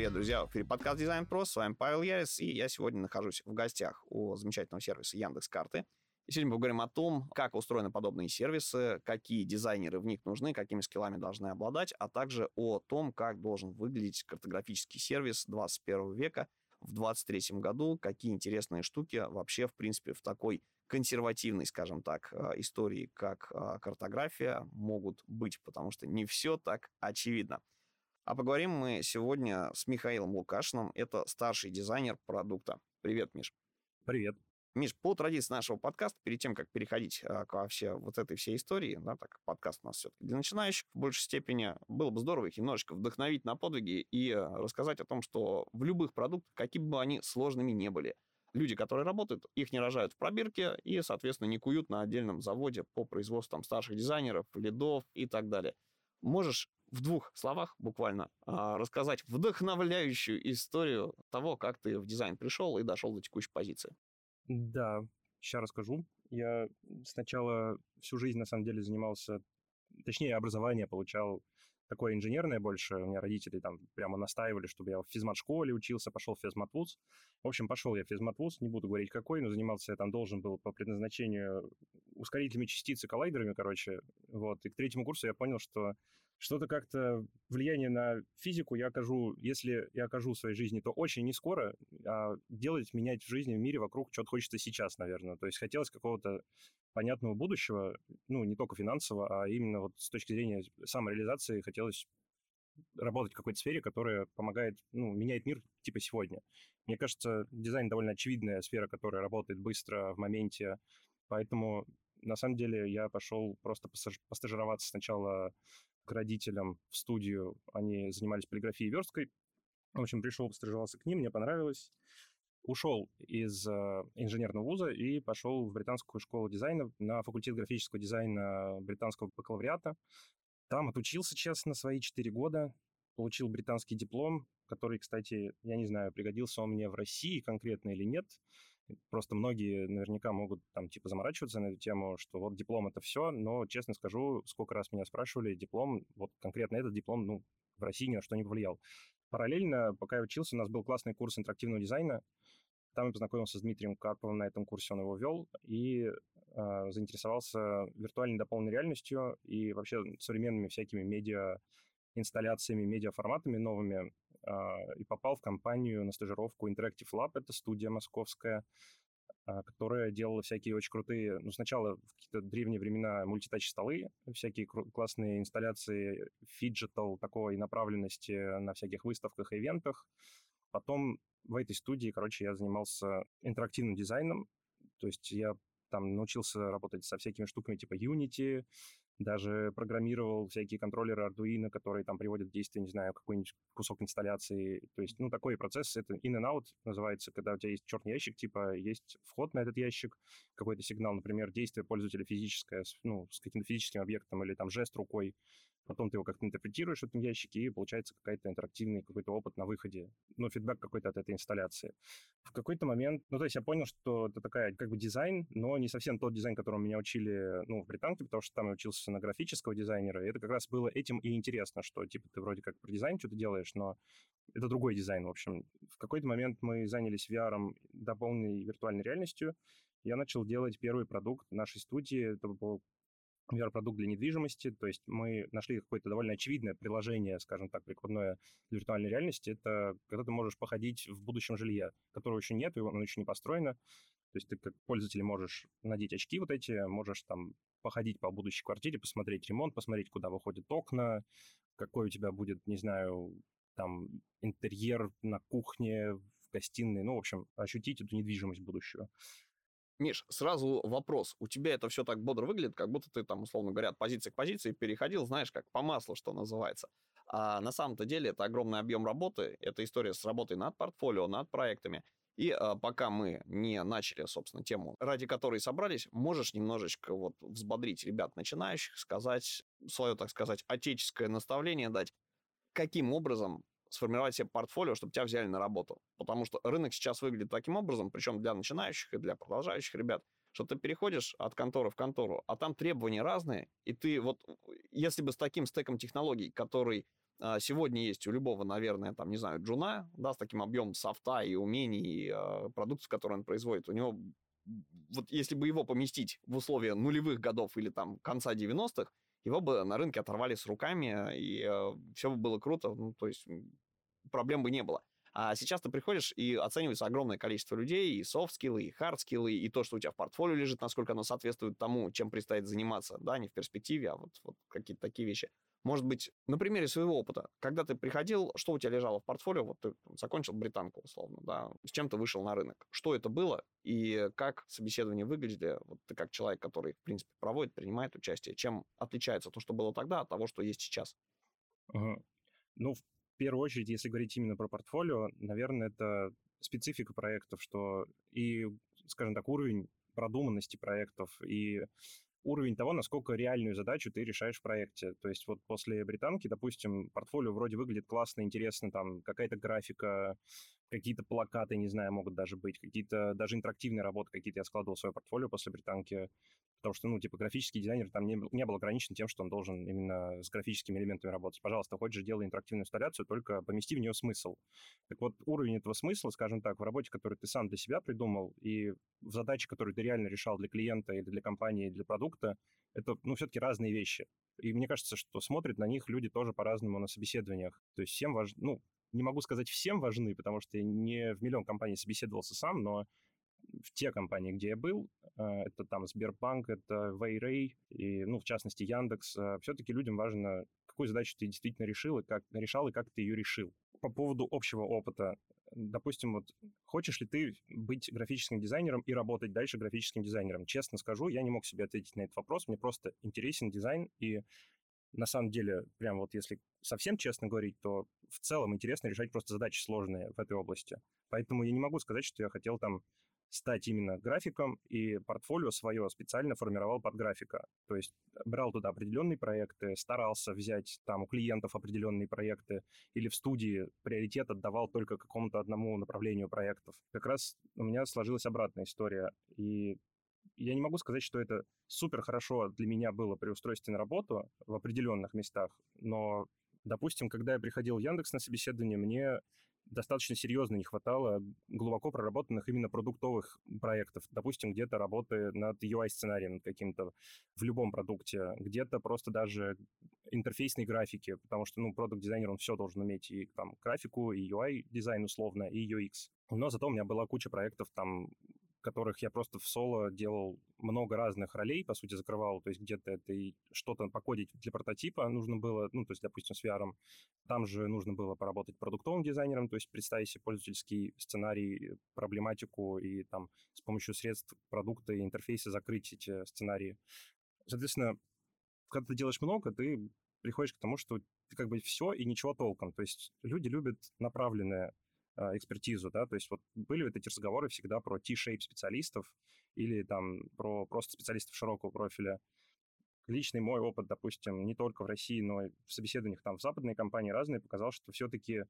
Привет, друзья! В эфире подкаст Дизайн Про, с вами Павел Ярис, и я сегодня нахожусь в гостях у замечательного сервиса Яндекс Карты. И сегодня мы поговорим о том, как устроены подобные сервисы, какие дизайнеры в них нужны, какими скиллами должны обладать, а также о том, как должен выглядеть картографический сервис 21 века в 2023 году, какие интересные штуки вообще, в принципе, в такой консервативной, скажем так, э, истории, как э, картография, могут быть, потому что не все так очевидно. А поговорим мы сегодня с Михаилом Лукашиным. Это старший дизайнер продукта. Привет, Миш. Привет. Миш, по традиции нашего подкаста, перед тем, как переходить а, к вообще вот этой всей истории, да, так подкаст у нас все-таки для начинающих в большей степени, было бы здорово их немножечко вдохновить на подвиги и а, рассказать о том, что в любых продуктах, какими бы они сложными не были, люди, которые работают, их не рожают в пробирке и, соответственно, не куют на отдельном заводе по производству там, старших дизайнеров, лидов и так далее. Можешь в двух словах буквально а, рассказать вдохновляющую историю того, как ты в дизайн пришел и дошел до текущей позиции? Да, сейчас расскажу. Я сначала всю жизнь, на самом деле, занимался, точнее, образование получал такое инженерное больше. У меня родители там прямо настаивали, чтобы я в физмат-школе учился, пошел в физмат-вуз. В общем, пошел я в физмат-вуз, не буду говорить какой, но занимался я там должен был по предназначению ускорителями частицы, коллайдерами, короче. Вот. И к третьему курсу я понял, что что-то как-то влияние на физику я окажу, если я окажу в своей жизни, то очень не скоро, а делать, менять в жизни, в мире вокруг что-то хочется сейчас, наверное. То есть хотелось какого-то понятного будущего, ну, не только финансового, а именно вот с точки зрения самореализации хотелось работать в какой-то сфере, которая помогает, ну, меняет мир типа сегодня. Мне кажется, дизайн довольно очевидная сфера, которая работает быстро в моменте, поэтому на самом деле я пошел просто постажироваться сначала к родителям в студию. Они занимались полиграфией версткой. В общем, пришел, стажировался к ним, мне понравилось. Ушел из э, инженерного вуза и пошел в британскую школу дизайна на факультет графического дизайна британского бакалавриата. Там отучился, честно, свои четыре года, получил британский диплом, который, кстати, я не знаю, пригодился он мне в России конкретно или нет. Просто многие наверняка могут там типа заморачиваться на эту тему, что вот диплом это все, но честно скажу, сколько раз меня спрашивали, диплом, вот конкретно этот диплом, ну, в России ни на что не повлиял. Параллельно, пока я учился, у нас был классный курс интерактивного дизайна. Там я познакомился с Дмитрием Карповым на этом курсе, он его вел, и э, заинтересовался виртуальной дополненной реальностью и вообще современными всякими медиа инсталляциями, медиаформатами новыми и попал в компанию на стажировку Interactive Lab, это студия московская, э, которая делала всякие очень крутые, ну, сначала в какие-то древние времена multitouch -столы, всякие классные инсталляции phygital такой направленности на всяких выставках и ивентах. Потом в этой студии, короче, я занимался интерактивным дизайном, то есть я там научился работать со всякими штуками типа Unity, даже программировал всякие контроллеры Arduino, которые там приводят в действие, не знаю, какой-нибудь кусок инсталляции. То есть, ну, такой процесс, это in and out называется, когда у тебя есть черный ящик, типа есть вход на этот ящик, какой-то сигнал, например, действие пользователя физическое, ну, с каким-то физическим объектом или там жест рукой, потом ты его как-то интерпретируешь в этом ящике, и получается какой-то интерактивный какой-то опыт на выходе, ну, фидбэк какой-то от этой инсталляции. В какой-то момент, ну, то есть я понял, что это такая как бы дизайн, но не совсем тот дизайн, которому меня учили, ну, в британке, потому что там я учился на графического дизайнера, и это как раз было этим и интересно, что, типа, ты вроде как про дизайн что-то делаешь, но это другой дизайн, в общем. В какой-то момент мы занялись VR, дополненной виртуальной реальностью, я начал делать первый продукт нашей студии. Это был VR-продукт для недвижимости. То есть мы нашли какое-то довольно очевидное приложение, скажем так, прикладное для виртуальной реальности. Это когда ты можешь походить в будущем жилье, которого еще нет, и оно еще не построено. То есть ты как пользователь можешь надеть очки вот эти, можешь там походить по будущей квартире, посмотреть ремонт, посмотреть, куда выходят окна, какой у тебя будет, не знаю, там интерьер на кухне, в гостиной, ну, в общем, ощутить эту недвижимость будущего. Миш, сразу вопрос. У тебя это все так бодро выглядит, как будто ты там, условно говоря, от позиции к позиции переходил, знаешь, как по маслу, что называется. А на самом-то деле это огромный объем работы, это история с работой над портфолио, над проектами. И а, пока мы не начали, собственно, тему, ради которой собрались, можешь немножечко вот взбодрить ребят начинающих, сказать свое, так сказать, отеческое наставление дать, каким образом сформировать себе портфолио, чтобы тебя взяли на работу. Потому что рынок сейчас выглядит таким образом, причем для начинающих и для продолжающих ребят, что ты переходишь от конторы в контору, а там требования разные, и ты вот, если бы с таким стеком технологий, который а, сегодня есть у любого, наверное, там, не знаю, джуна, да, с таким объемом софта и умений, и а, продукции, которые он производит, у него, вот если бы его поместить в условия нулевых годов или там конца 90-х, его бы на рынке оторвали с руками, и э, все бы было круто, ну, то есть проблем бы не было. А сейчас ты приходишь и оценивается огромное количество людей, и софт-скиллы, и хард-скиллы, и то, что у тебя в портфолио лежит, насколько оно соответствует тому, чем предстоит заниматься, да, не в перспективе, а вот, вот какие-то такие вещи. Может быть, на примере своего опыта, когда ты приходил, что у тебя лежало в портфолио, вот ты закончил британку условно, да, с чем ты вышел на рынок, что это было и как собеседование выглядели, вот ты как человек, который, в принципе, проводит, принимает участие, чем отличается то, что было тогда, от того, что есть сейчас? Угу. Ну, в первую очередь, если говорить именно про портфолио, наверное, это специфика проектов, что и, скажем так, уровень продуманности проектов и уровень того, насколько реальную задачу ты решаешь в проекте. То есть вот после британки, допустим, портфолио вроде выглядит классно, интересно, там какая-то графика, какие-то плакаты, не знаю, могут даже быть, какие-то даже интерактивные работы какие-то я складывал в свое портфолио после британки, потому что, ну, типа, графический дизайнер там не, не был ограничен тем, что он должен именно с графическими элементами работать. Пожалуйста, хочешь делай интерактивную инсталляцию, только помести в нее смысл. Так вот, уровень этого смысла, скажем так, в работе, которую ты сам для себя придумал, и в задаче, которую ты реально решал для клиента или для компании, или для продукта, это, ну, все-таки разные вещи. И мне кажется, что смотрят на них люди тоже по-разному на собеседованиях. То есть всем важно, ну, не могу сказать всем важны, потому что я не в миллион компаний собеседовался сам, но в те компании, где я был, э, это там Сбербанк, это Вейрей, и, ну, в частности, Яндекс, э, все-таки людям важно, какую задачу ты действительно решил, и как решал, и как ты ее решил. По поводу общего опыта, допустим, вот хочешь ли ты быть графическим дизайнером и работать дальше графическим дизайнером? Честно скажу, я не мог себе ответить на этот вопрос, мне просто интересен дизайн, и на самом деле, прям вот если совсем честно говорить, то в целом интересно решать просто задачи сложные в этой области. Поэтому я не могу сказать, что я хотел там стать именно графиком, и портфолио свое специально формировал под графика. То есть брал туда определенные проекты, старался взять там у клиентов определенные проекты, или в студии приоритет отдавал только какому-то одному направлению проектов. Как раз у меня сложилась обратная история, и я не могу сказать, что это супер хорошо для меня было при устройстве на работу в определенных местах, но, допустим, когда я приходил в Яндекс на собеседование, мне достаточно серьезно не хватало глубоко проработанных именно продуктовых проектов. Допустим, где-то работы над UI-сценарием каким-то в любом продукте, где-то просто даже интерфейсной графики, потому что, ну, продукт-дизайнер, он все должен уметь, и там графику, и UI-дизайн условно, и UX. Но зато у меня была куча проектов там которых я просто в соло делал много разных ролей, по сути, закрывал, то есть где-то это и что-то покодить для прототипа нужно было, ну, то есть, допустим, с VR. Там же нужно было поработать продуктовым дизайнером, то есть представить себе пользовательский сценарий, проблематику и там с помощью средств продукта и интерфейса закрыть эти сценарии. Соответственно, когда ты делаешь много, ты приходишь к тому, что ты как бы все и ничего толком. То есть люди любят направленное экспертизу, да, то есть вот были вот эти разговоры всегда про T-shape специалистов или там про просто специалистов широкого профиля. Личный мой опыт, допустим, не только в России, но и в собеседованиях там в западной компании разные, показал, что все-таки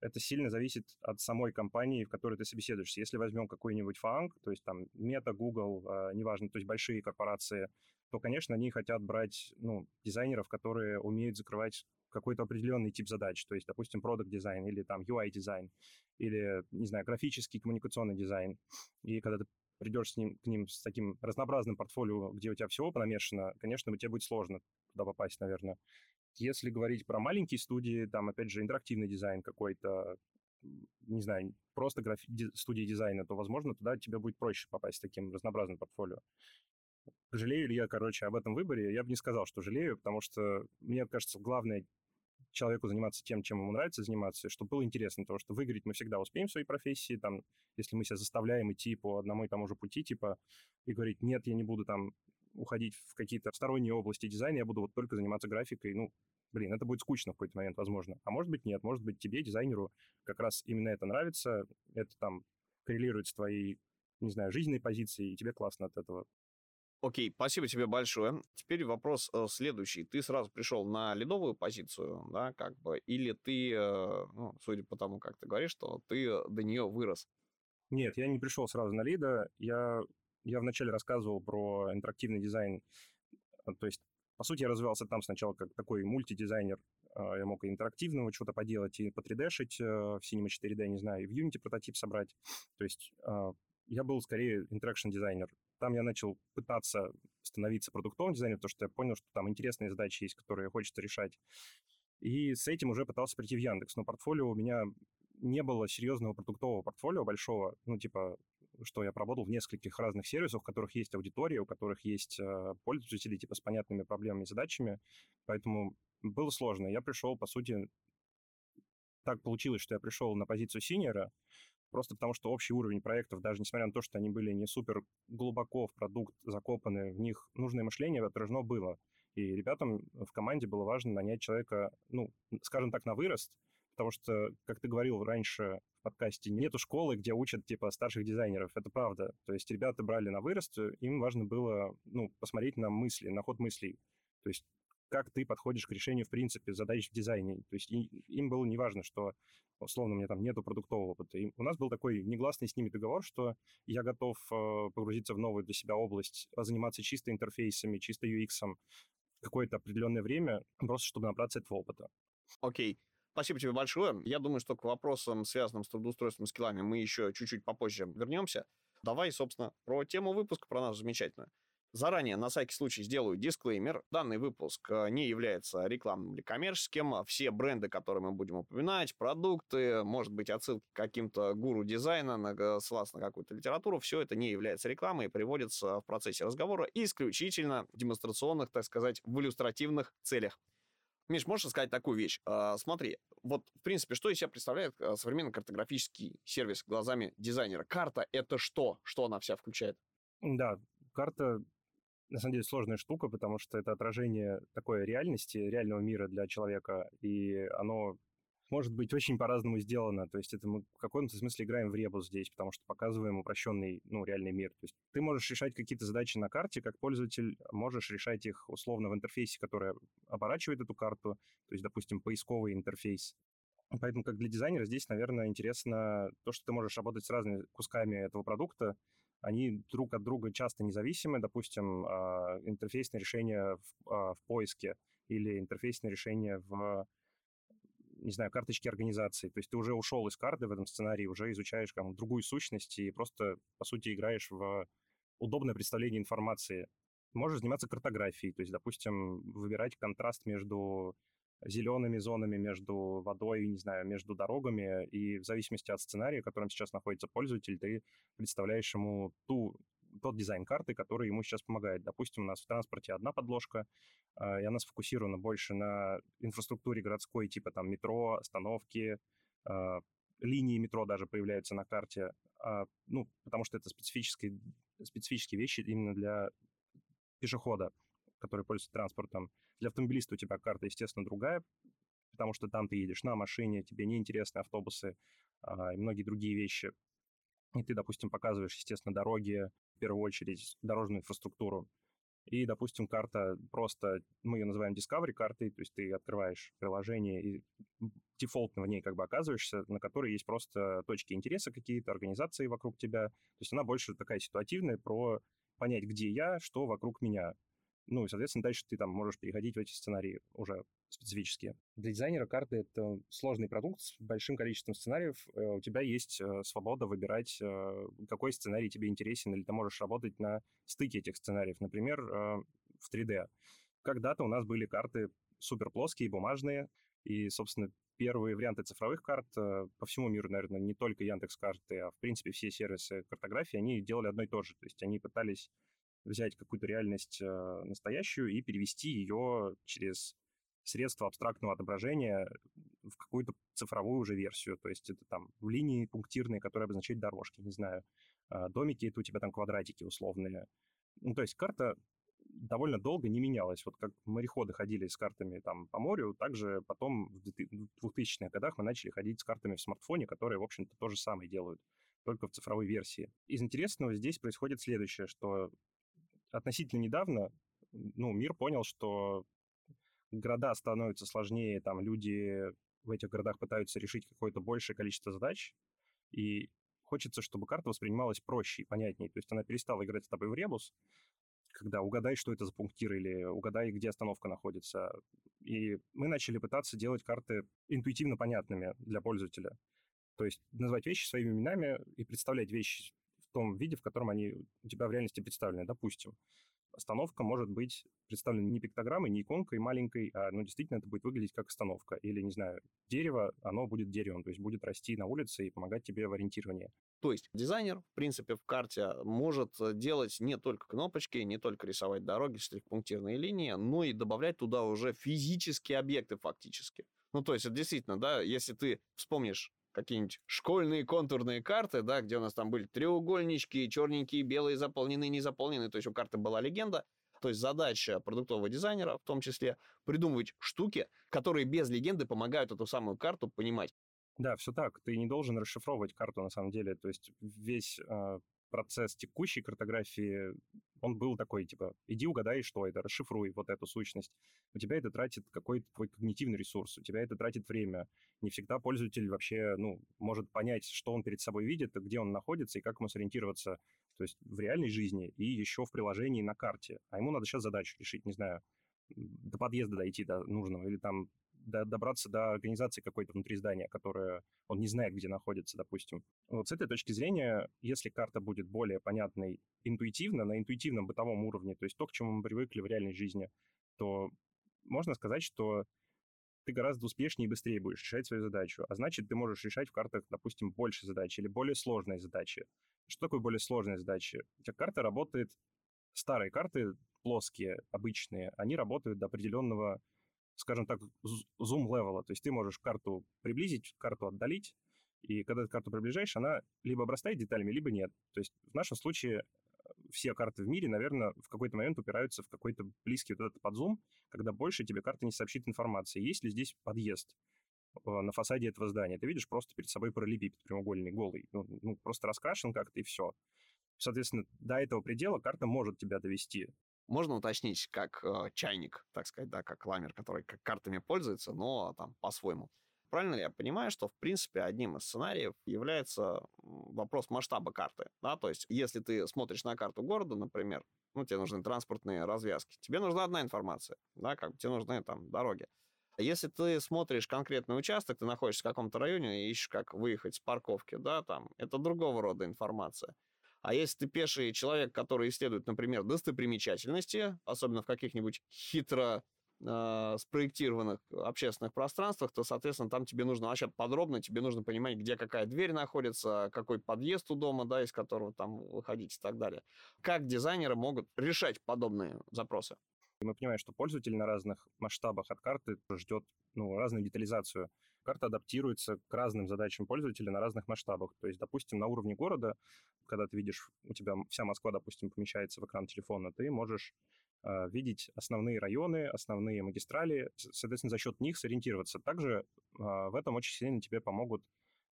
это сильно зависит от самой компании, в которой ты собеседуешься. Если возьмем какой-нибудь фанк, то есть там Meta, Google, э, неважно, то есть большие корпорации, то, конечно, они хотят брать ну, дизайнеров, которые умеют закрывать какой-то определенный тип задач, то есть, допустим, product design или там UI-дизайн, или, не знаю, графический коммуникационный дизайн. И когда ты придешь с ним, к ним с таким разнообразным портфолио, где у тебя всего понамешано, конечно, тебе будет сложно туда попасть, наверное. Если говорить про маленькие студии, там, опять же, интерактивный дизайн какой-то, не знаю, просто графи- студии дизайна, то, возможно, туда тебе будет проще попасть с таким разнообразным портфолио. Жалею ли я, короче, об этом выборе? Я бы не сказал, что жалею, потому что, мне кажется, главное человеку заниматься тем, чем ему нравится заниматься, чтобы было интересно, потому что выиграть мы всегда успеем в своей профессии, там, если мы себя заставляем идти по одному и тому же пути, типа, и говорить, нет, я не буду там уходить в какие-то сторонние области дизайна, я буду вот только заниматься графикой, ну, блин, это будет скучно в какой-то момент, возможно. А может быть, нет, может быть, тебе, дизайнеру, как раз именно это нравится, это там коррелирует с твоей, не знаю, жизненной позицией, и тебе классно от этого. Окей, спасибо тебе большое. Теперь вопрос э, следующий. Ты сразу пришел на лидовую позицию, да, как бы, или ты, э, ну, судя по тому, как ты говоришь, что ты до нее вырос? Нет, я не пришел сразу на лида. Я, я вначале рассказывал про интерактивный дизайн, э, то есть По сути, я развивался там сначала как такой мультидизайнер. А, я мог и интерактивного что-то поделать, и по 3D-шить э, в Cinema 4D, не знаю, и в Unity прототип собрать. То есть я был скорее интеракшн дизайнер. Там я начал пытаться становиться продуктовым дизайнером, потому что я понял, что там интересные задачи есть, которые хочется решать. И с этим уже пытался прийти в Яндекс. Но портфолио у меня не было серьезного продуктового портфолио большого, ну, типа, что я поработал в нескольких разных сервисах, у которых есть аудитория, у которых есть э, пользователи, типа, с понятными проблемами и задачами, поэтому было сложно. Я пришел, по сути, так получилось, что я пришел на позицию синьора, просто потому что общий уровень проектов, даже несмотря на то, что они были не супер глубоко в продукт закопаны, в них нужное мышление отражено было. И ребятам в команде было важно нанять человека, ну, скажем так, на вырост, потому что, как ты говорил раньше в подкасте, нету школы, где учат, типа, старших дизайнеров. Это правда. То есть ребята брали на вырост, им важно было, ну, посмотреть на мысли, на ход мыслей. То есть как ты подходишь к решению, в принципе, задач в дизайне. То есть им было не важно, что, условно, у меня там нету продуктового опыта. И у нас был такой негласный с ними договор, что я готов э, погрузиться в новую для себя область, заниматься чисто интерфейсами, чисто UX какое-то определенное время, просто чтобы набраться этого опыта. Окей. Okay. Спасибо тебе большое. Я думаю, что к вопросам, связанным с трудоустройством и скиллами, мы еще чуть-чуть попозже вернемся. Давай, собственно, про тему выпуска, про нас замечательно. Заранее, на всякий случай, сделаю дисклеймер. Данный выпуск э, не является рекламным или коммерческим. Все бренды, которые мы будем упоминать, продукты, может быть, отсылки к каким-то гуру дизайна, ссылаться на какую-то литературу, все это не является рекламой и приводится в процессе разговора исключительно в демонстрационных, так сказать, в иллюстративных целях. Миш, можешь сказать такую вещь? А, смотри, вот, в принципе, что из себя представляет а, современный картографический сервис глазами дизайнера? Карта — это что? Что она вся включает? Да, карта на самом деле сложная штука, потому что это отражение такой реальности, реального мира для человека, и оно может быть очень по-разному сделано. То есть это мы в каком-то смысле играем в ребус здесь, потому что показываем упрощенный, ну, реальный мир. То есть ты можешь решать какие-то задачи на карте, как пользователь можешь решать их условно в интерфейсе, который оборачивает эту карту, то есть, допустим, поисковый интерфейс. Поэтому как для дизайнера здесь, наверное, интересно то, что ты можешь работать с разными кусками этого продукта, они друг от друга часто независимы. Допустим, а, интерфейсное решение в, а, в поиске или интерфейсное решение в не знаю, карточки организации. То есть ты уже ушел из карты в этом сценарии, уже изучаешь там, другую сущность и просто, по сути, играешь в удобное представление информации. Можешь заниматься картографией, то есть, допустим, выбирать контраст между зелеными зонами между водой, не знаю, между дорогами, и в зависимости от сценария, в котором сейчас находится пользователь, ты представляешь ему ту тот дизайн карты, который ему сейчас помогает. Допустим, у нас в транспорте одна подложка, а, и она сфокусирована больше на инфраструктуре городской, типа там метро, остановки, а, линии метро даже появляются на карте, а, ну, потому что это специфические, специфические вещи именно для пешехода, который пользуется транспортом. Для автомобилиста у тебя карта, естественно, другая, потому что там ты едешь на машине, тебе неинтересны автобусы а, и многие другие вещи. И ты, допустим, показываешь, естественно, дороги, в первую очередь, дорожную инфраструктуру. И, допустим, карта просто, мы ее называем Discovery картой, то есть ты открываешь приложение и дефолтно в ней как бы оказываешься, на которой есть просто точки интереса какие-то, организации вокруг тебя. То есть она больше такая ситуативная про понять, где я, что вокруг меня. Ну и, соответственно, дальше ты там можешь переходить в эти сценарии уже специфические. Для дизайнера карты — это сложный продукт с большим количеством сценариев. Э, у тебя есть э, свобода выбирать, э, какой сценарий тебе интересен, или ты можешь работать на стыке этих сценариев. Например, в 3D. Когда-то у нас были карты супер плоские, бумажные, и, собственно, первые варианты цифровых карт по всему миру, наверное, не только Яндекс карты, а в принципе все сервисы картографии, они делали одно и то же. То есть они пытались взять какую-то реальность э, настоящую и перевести ее через средства абстрактного отображения в какую-то цифровую уже версию. То есть это там в линии пунктирные, которые обозначают дорожки, не знаю. Э, домики — это у тебя там квадратики условные. Ну, то есть карта довольно долго не менялась. Вот как мореходы ходили с картами там по морю, также потом в 2000-х годах мы начали ходить с картами в смартфоне, которые, в общем-то, то же самое делают, только в цифровой версии. Из интересного здесь происходит следующее, что относительно недавно ну, мир понял, что города становятся сложнее, там люди в этих городах пытаются решить какое-то большее количество задач, и хочется, чтобы карта воспринималась проще и понятнее. То есть она перестала играть с тобой в ребус, когда угадай, что это за пунктир, или угадай, где остановка находится. И мы начали пытаться делать карты интуитивно понятными для пользователя. То есть называть вещи своими именами и представлять вещи том виде, в котором они у тебя в реальности представлены. Допустим, остановка может быть представлена не пиктограммой, не иконкой маленькой, а ну, действительно это будет выглядеть как остановка. Или, не знаю, дерево, оно будет деревом, то есть будет расти на улице и помогать тебе в ориентировании. То есть дизайнер, в принципе, в карте может делать не только кнопочки, не только рисовать дороги, штрих-пунктирные линии, но и добавлять туда уже физические объекты фактически. Ну, то есть, это действительно, да, если ты вспомнишь какие-нибудь школьные контурные карты, да, где у нас там были треугольнички, черненькие, белые, заполнены, не заполнены, то есть у карты была легенда, то есть задача продуктового дизайнера в том числе придумывать штуки, которые без легенды помогают эту самую карту понимать. Да, все так. Ты не должен расшифровывать карту на самом деле. То есть весь э, процесс текущей картографии он был такой, типа, иди угадай, что это, расшифруй вот эту сущность. У тебя это тратит какой-то твой когнитивный ресурс, у тебя это тратит время. Не всегда пользователь вообще, ну, может понять, что он перед собой видит, где он находится и как ему сориентироваться, то есть в реальной жизни и еще в приложении на карте. А ему надо сейчас задачу решить, не знаю, до подъезда дойти до нужного, или там до, добраться до организации какой-то внутри здания, которая он не знает, где находится, допустим. Вот с этой точки зрения, если карта будет более понятной интуитивно, на интуитивном бытовом уровне, то есть то, к чему мы привыкли в реальной жизни, то можно сказать, что ты гораздо успешнее и быстрее будешь решать свою задачу. А значит, ты можешь решать в картах, допустим, больше задач или более сложные задачи. Что такое более сложные задачи? У тебя карта работает, старые карты, плоские, обычные, они работают до определенного скажем так, зум-левела. То есть ты можешь карту приблизить, карту отдалить, и когда ты карту приближаешь, она либо обрастает деталями, либо нет. То есть в нашем случае э, все карты в мире, наверное, в какой-то момент упираются в какой-то близкий вот этот подзум, когда больше тебе карта не сообщит информации. Есть ли здесь подъезд э, на фасаде этого здания? Ты видишь просто перед собой параллелепипед прямоугольный, голый. Ну, ну, просто раскрашен как-то и все. Соответственно, до этого предела карта может тебя довести. Можно уточнить, как э, чайник, так сказать, да, как ламер, который как картами пользуется, но там по-своему. Правильно ли я понимаю, что, в принципе, одним из сценариев является вопрос масштаба карты? Да? То есть, если ты смотришь на карту города, например, ну, тебе нужны транспортные развязки, тебе нужна одна информация, да, как тебе нужны там дороги. Если ты смотришь конкретный участок, ты находишься в каком-то районе и ищешь, как выехать с парковки, да, там, это другого рода информация. А если ты пеший человек, который исследует, например, достопримечательности, особенно в каких-нибудь хитро э, спроектированных общественных пространствах, то, соответственно, там тебе нужно вообще подробно, тебе нужно понимать, где какая дверь находится, какой подъезд у дома, да, из которого там выходить и так далее. Как дизайнеры могут решать подобные запросы? Мы понимаем, что пользователь на разных масштабах от карты ждет ну, разную детализацию. Карта адаптируется к разным задачам пользователя на разных масштабах. То есть, допустим, на уровне города, когда ты видишь, у тебя вся Москва, допустим, помещается в экран телефона, ты можешь э, видеть основные районы, основные магистрали, соответственно, за счет них сориентироваться. Также э, в этом очень сильно тебе помогут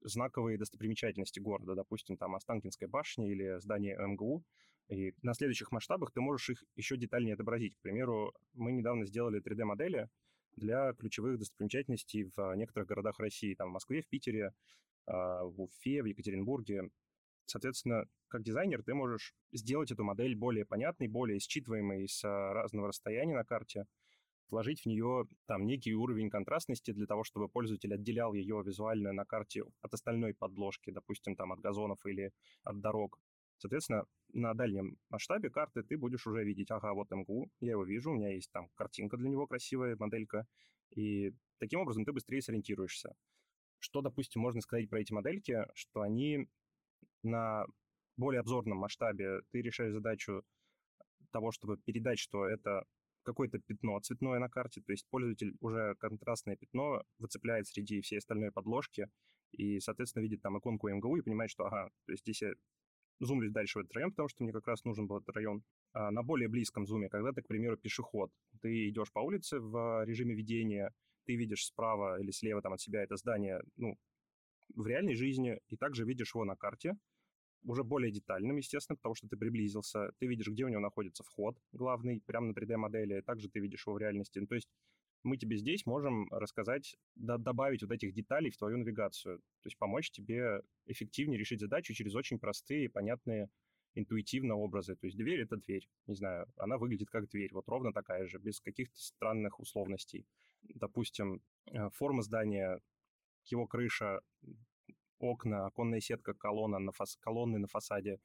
знаковые достопримечательности города, допустим, там Останкинская башня или здание МГУ, и на следующих масштабах ты можешь их еще детальнее отобразить. К примеру, мы недавно сделали 3D-модели для ключевых достопримечательностей в некоторых городах России, там в Москве, в Питере, а, в Уфе, в Екатеринбурге. Соответственно, как дизайнер ты можешь сделать эту модель более понятной, более считываемой с разного расстояния на карте, вложить в нее там некий уровень контрастности для того, чтобы пользователь отделял ее визуально на карте от остальной подложки, допустим, там от газонов или от дорог. Соответственно, на дальнем масштабе карты ты будешь уже видеть, ага, вот МГУ, я его вижу, у меня есть там картинка для него красивая, моделька, и таким образом ты быстрее сориентируешься. Что, допустим, можно сказать про эти модельки, что они на более обзорном масштабе ты решаешь задачу того, чтобы передать, что это какое-то пятно цветное на карте, то есть пользователь уже контрастное пятно выцепляет среди всей остальной подложки и, соответственно, видит там иконку МГУ и понимает, что, ага, то есть здесь я зумлюсь дальше в этот район, потому что мне как раз нужен был этот район. А на более близком зуме, когда ты, к примеру, пешеход, ты идешь по улице в режиме видения, ты видишь справа или слева там от себя это здание, ну, в реальной жизни, и также видишь его на карте, уже более детальным, естественно, потому что ты приблизился, ты видишь, где у него находится вход главный, прямо на 3D-модели, также ты видишь его в реальности. Ну, то есть мы тебе здесь можем рассказать, да, добавить вот этих деталей в твою навигацию, то есть помочь тебе эффективнее решить задачу через очень простые, понятные интуитивно образы. То есть дверь — это дверь, не знаю, она выглядит как дверь, вот ровно такая же, без каких-то странных условностей. Допустим, э, форма здания, его крыша, окна, оконная сетка, колонна на фас... колонны на фасаде,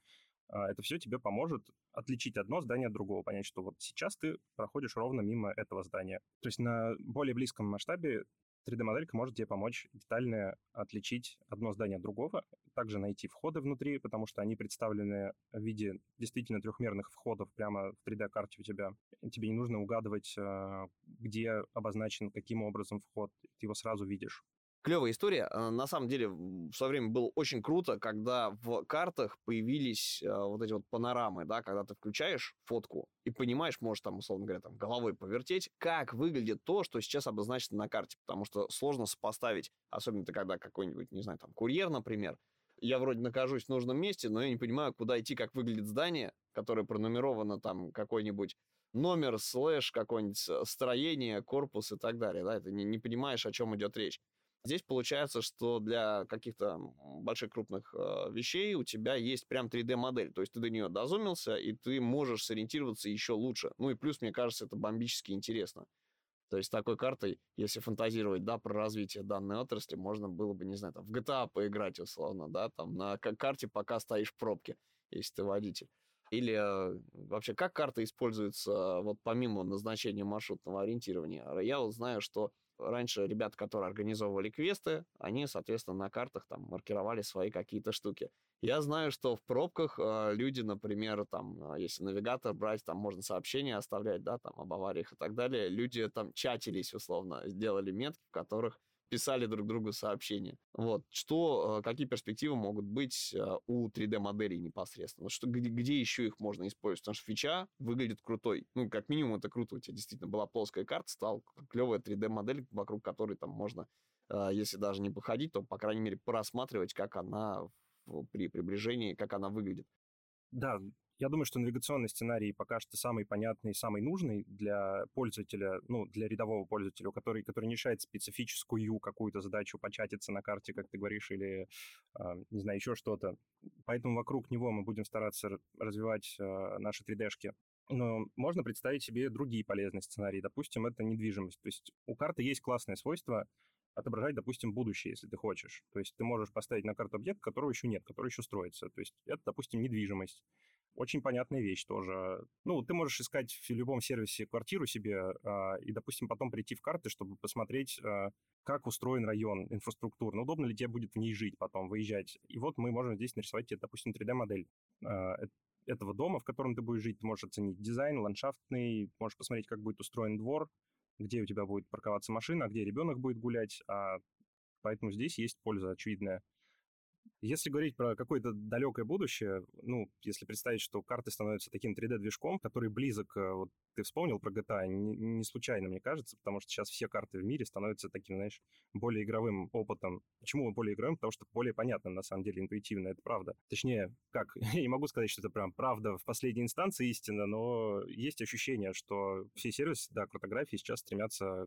это все тебе поможет отличить одно здание от другого, понять, что вот сейчас ты проходишь ровно мимо этого здания. То есть на более близком масштабе 3D-моделька может тебе помочь детально отличить одно здание от другого, также найти входы внутри, потому что они представлены в виде действительно трехмерных входов прямо в 3D-карте у тебя. Тебе не нужно угадывать, а, где обозначен, каким образом вход, ты его сразу видишь клевая история. А, на самом деле, в свое время было очень круто, когда в картах появились а, вот эти вот панорамы, да, когда ты включаешь фотку и понимаешь, можешь там, условно говоря, там головой повертеть, как выглядит то, что сейчас обозначено на карте, потому что сложно сопоставить, особенно ты когда какой-нибудь, не знаю, там, курьер, например, я вроде нахожусь в нужном месте, но я не понимаю, куда идти, как выглядит здание, которое пронумеровано там какой-нибудь номер, слэш, какое-нибудь строение, корпус и так далее, да, ты не, не понимаешь, о чем идет речь. Здесь получается, что для каких-то больших крупных э, вещей у тебя есть прям 3D-модель, то есть ты до нее дозумился, и ты можешь сориентироваться еще лучше. Ну и плюс, мне кажется, это бомбически интересно. То есть такой картой, если фантазировать, да, про развитие данной отрасли, можно было бы, не знаю, там, в GTA поиграть условно, да, там, на карте, пока стоишь в пробке, если ты водитель. Или э, вообще, как карта используется вот помимо назначения маршрутного ориентирования? Я вот знаю, что раньше ребята, которые организовывали квесты, они, соответственно, на картах там маркировали свои какие-то штуки. Я знаю, что в пробках э, люди, например, там, э, если навигатор брать, там можно сообщения оставлять, да, там, об авариях и так далее, люди там чатились, условно, сделали метки, в которых писали друг другу сообщения. Вот. Что, э, какие перспективы могут быть э, у 3D-моделей непосредственно? Что, где, где еще их можно использовать? Потому что фича выглядит крутой. Ну, как минимум, это круто. У тебя действительно была плоская карта, стала клевая 3D-модель, вокруг которой там можно, э, если даже не походить, то, по крайней мере, просматривать, как она при приближении, как она выглядит. Да, я думаю, что навигационный сценарий пока что самый понятный, самый нужный для пользователя, ну, для рядового пользователя, который, который не решает специфическую какую-то задачу початиться на карте, как ты говоришь, или, э, не знаю, еще что-то. Поэтому вокруг него мы будем стараться развивать э, наши 3D-шки. Но можно представить себе другие полезные сценарии. Допустим, это недвижимость. То есть у карты есть классное свойство отображать, допустим, будущее, если ты хочешь. То есть ты можешь поставить на карту объект, которого еще нет, который еще строится. То есть это, допустим, недвижимость. Очень понятная вещь тоже. Ну, ты можешь искать в любом сервисе квартиру себе э, и, допустим, потом прийти в карты, чтобы посмотреть, э, как устроен район, инфраструктурно, удобно ли тебе будет в ней жить потом, выезжать. И вот мы можем здесь нарисовать тебе, допустим, 3D-модель э, этого дома, в котором ты будешь жить. Ты можешь оценить дизайн, ландшафтный, можешь посмотреть, как будет устроен двор, где у тебя будет парковаться машина, а где ребенок будет гулять. А, поэтому здесь есть польза очевидная. Если говорить про какое-то далекое будущее, ну, если представить, что карты становятся таким 3D-движком, который близок, э, вот ты вспомнил про GTA, не, не случайно, мне кажется, потому что сейчас все карты в мире становятся таким, знаешь, более игровым опытом. Почему более игровым? Потому что более понятным, на самом деле, интуитивно, это правда. Точнее, как, я не могу сказать, что это прям правда в последней инстанции истина, но есть ощущение, что все сервисы, да, картографии сейчас стремятся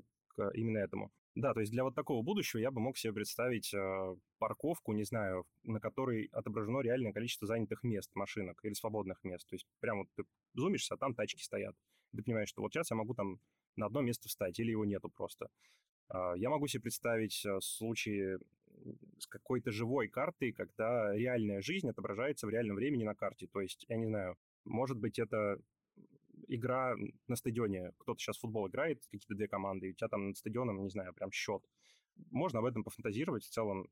именно этому. Да, то есть для вот такого будущего я бы мог себе представить э, парковку, не знаю, на которой отображено реальное количество занятых мест, машинок или свободных мест. То есть прямо вот ты зумишься, а там тачки стоят. Ты понимаешь, что вот сейчас я могу там на одно место встать, или его нету просто. Э, я могу себе представить э, случаи с какой-то живой картой, когда реальная жизнь отображается в реальном времени на карте. То есть, я не знаю, может быть, это игра на стадионе. Кто-то сейчас в футбол играет, какие-то две команды, и у тебя там над стадионом, не знаю, прям счет. Можно об этом пофантазировать в целом.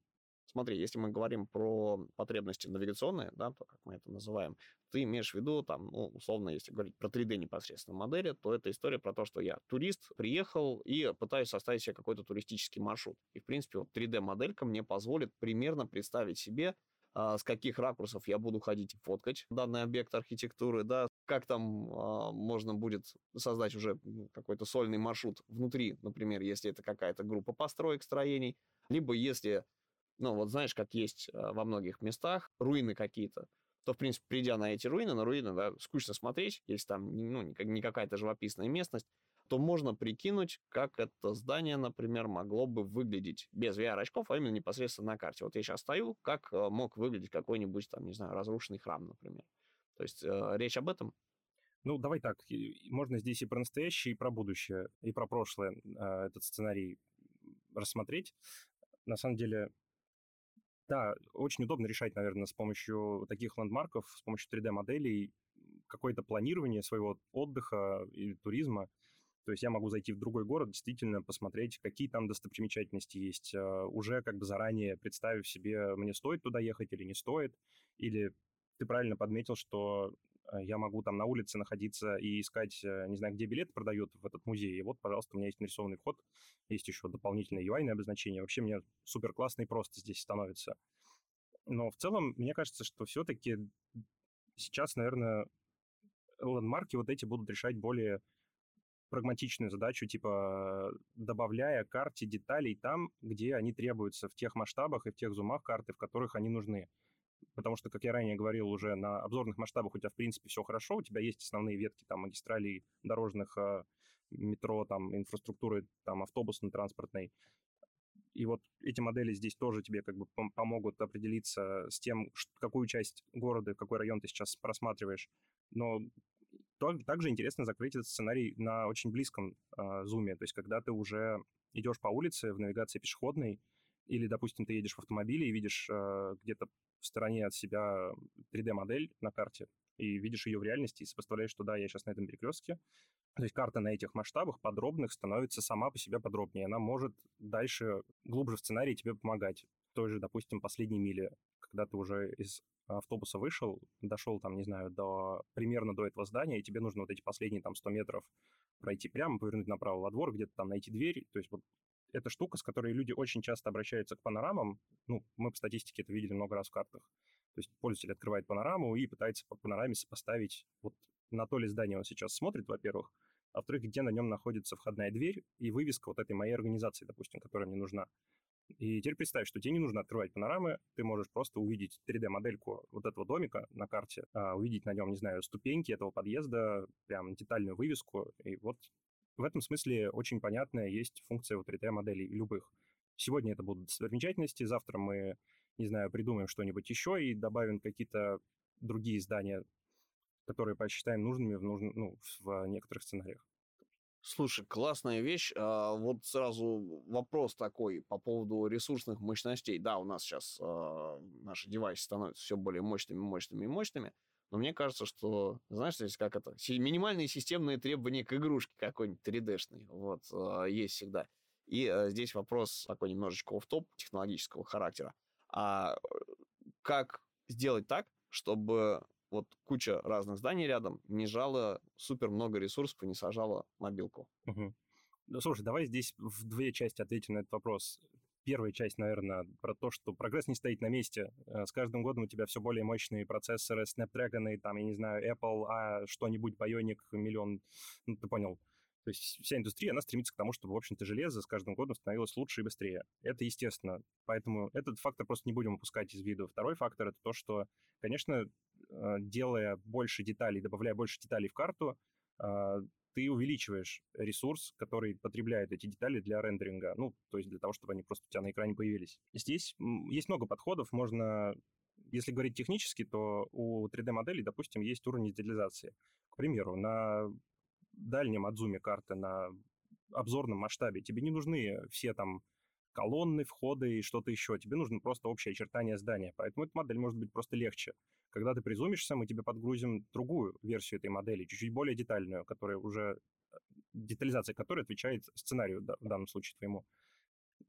Смотри, если мы говорим про потребности навигационные, да, то, как мы это называем, ты имеешь в виду, там, ну, условно, если говорить про 3D непосредственно модели, то это история про то, что я турист, приехал и пытаюсь составить себе какой-то туристический маршрут. И, в принципе, вот 3D-моделька мне позволит примерно представить себе, а, с каких ракурсов я буду ходить и фоткать данный объект архитектуры, да, как там а, можно будет создать уже какой-то сольный маршрут внутри, например, если это какая-то группа построек, строений, либо если, ну вот знаешь, как есть а, во многих местах руины какие-то, то, в принципе, придя на эти руины, на руины, да, скучно смотреть, если там, ну, не какая-то живописная местность, то можно прикинуть, как это здание, например, могло бы выглядеть без VR-очков, а именно непосредственно на карте. Вот я сейчас стою, как э, мог выглядеть какой-нибудь, там, не знаю, разрушенный храм, например. То есть э, речь об этом? Ну, давай так, можно здесь и про настоящее, и про будущее, и про прошлое э, этот сценарий рассмотреть. На самом деле, да, очень удобно решать, наверное, с помощью таких ландмарков, с помощью 3D-моделей какое-то планирование своего отдыха или туризма. То есть я могу зайти в другой город, действительно посмотреть, какие там достопримечательности есть, а, уже как бы заранее представив себе, мне стоит туда ехать или не стоит, или ты правильно подметил, что а, я могу там на улице находиться и искать, э, не знаю, где билет продают в этот музей. И вот, пожалуйста, у меня есть нарисованный вход, есть еще дополнительное UI обозначение. Вообще мне супер классно и просто здесь становится. Но в целом, мне кажется, что все-таки сейчас, наверное, лендмарки вот эти будут решать более прагматичную задачу, типа добавляя карте деталей там, где они требуются, в тех масштабах и в тех зумах карты, в которых они нужны. Потому что, как я ранее говорил, уже на обзорных масштабах у тебя, в принципе, все хорошо, у тебя есть основные ветки там магистралей дорожных, а, метро, там, инфраструктуры, там, автобусно-транспортной. И вот эти модели здесь тоже тебе как бы помогут определиться с тем, какую часть города, какой район ты сейчас просматриваешь. Но также интересно закрыть этот сценарий на очень близком э, зуме, то есть когда ты уже идешь по улице в навигации пешеходной, или, допустим, ты едешь в автомобиле и видишь э, где-то в стороне от себя 3D-модель на карте, и видишь ее в реальности, и сопоставляешь, что да, я сейчас на этом перекрестке. То есть карта на этих масштабах подробных становится сама по себе подробнее. Она может дальше, глубже в сценарии тебе помогать. Той же, допустим, последней миле, когда ты уже из автобуса вышел, дошел там, не знаю, до примерно до этого здания, и тебе нужно вот эти последние там 100 метров пройти прямо, повернуть направо во двор, где-то там найти дверь. То есть вот эта штука, с которой люди очень часто обращаются к панорамам. Ну, мы по статистике это видели много раз в картах. То есть пользователь открывает панораму и пытается по панораме сопоставить вот на то ли здание он сейчас смотрит, во-первых, а во-вторых, где на нем находится входная дверь и вывеска вот этой моей организации, допустим, которая мне нужна. И теперь представь, что тебе не нужно открывать панорамы, ты можешь просто увидеть 3D-модельку вот этого домика на карте, а, увидеть на нем, не знаю, ступеньки этого подъезда, прям детальную вывеску, и вот в этом смысле очень понятная есть функция у 3D-моделей любых. Сегодня это будут достопримечательности, завтра мы, не знаю, придумаем что-нибудь еще и добавим какие-то другие здания, которые посчитаем нужными в, нужн... ну, в некоторых сценариях. Слушай, классная вещь. А, вот сразу вопрос такой по поводу ресурсных мощностей. Да, у нас сейчас а, наши девайсы становятся все более мощными, мощными мощными. Но мне кажется, что, знаешь, здесь как это, минимальные системные требования к игрушке какой-нибудь 3D-шной, вот, а, есть всегда. И а, здесь вопрос такой немножечко в топ технологического характера. А как сделать так, чтобы вот куча разных зданий рядом, не жало супер много ресурсов и не сажала мобилку. Угу. Ну, слушай, давай здесь в две части ответим на этот вопрос. Первая часть, наверное, про то, что прогресс не стоит на месте. Э, с каждым годом у тебя все более мощные процессоры, Snapdragon, там, я не знаю, Apple, а что-нибудь, Bionic, миллион, ну, ты понял. То есть вся индустрия, она стремится к тому, чтобы, в общем-то, железо с каждым годом становилось лучше и быстрее. Это естественно. Поэтому этот фактор просто не будем упускать из виду. Второй фактор — это то, что, конечно, э, делая больше деталей, добавляя больше деталей в карту, э, ты увеличиваешь ресурс, который потребляет эти детали для рендеринга, ну, то есть для того, чтобы они просто у тебя на экране появились. Здесь есть много подходов, можно если говорить технически, то у 3D-моделей, допустим, есть уровень детализации. К примеру, на дальнем от зуме карты, на обзорном масштабе, тебе не нужны все там колонны, входы и что-то еще. Тебе нужно просто общее очертание здания. Поэтому эта модель может быть просто легче. Когда ты призумишься, мы тебе подгрузим другую версию этой модели, чуть-чуть более детальную, которая уже э, детализация которой отвечает сценарию в данном случае твоему.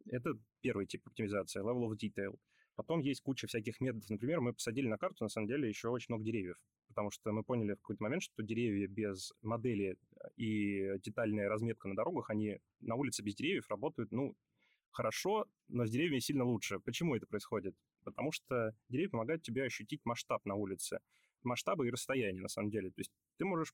Это первый тип оптимизации, level of detail. Потом есть куча всяких методов. Например, мы посадили на карту, на самом деле, еще очень много деревьев, потому что мы поняли в какой-то момент, что деревья без модели э, и детальная разметка на дорогах, они на улице без деревьев работают, ну, хорошо, но с деревьями сильно лучше. Почему это происходит? Потому что деревья помогают тебе ощутить масштаб на улице. Масштабы и расстояние, на самом деле. То есть ты можешь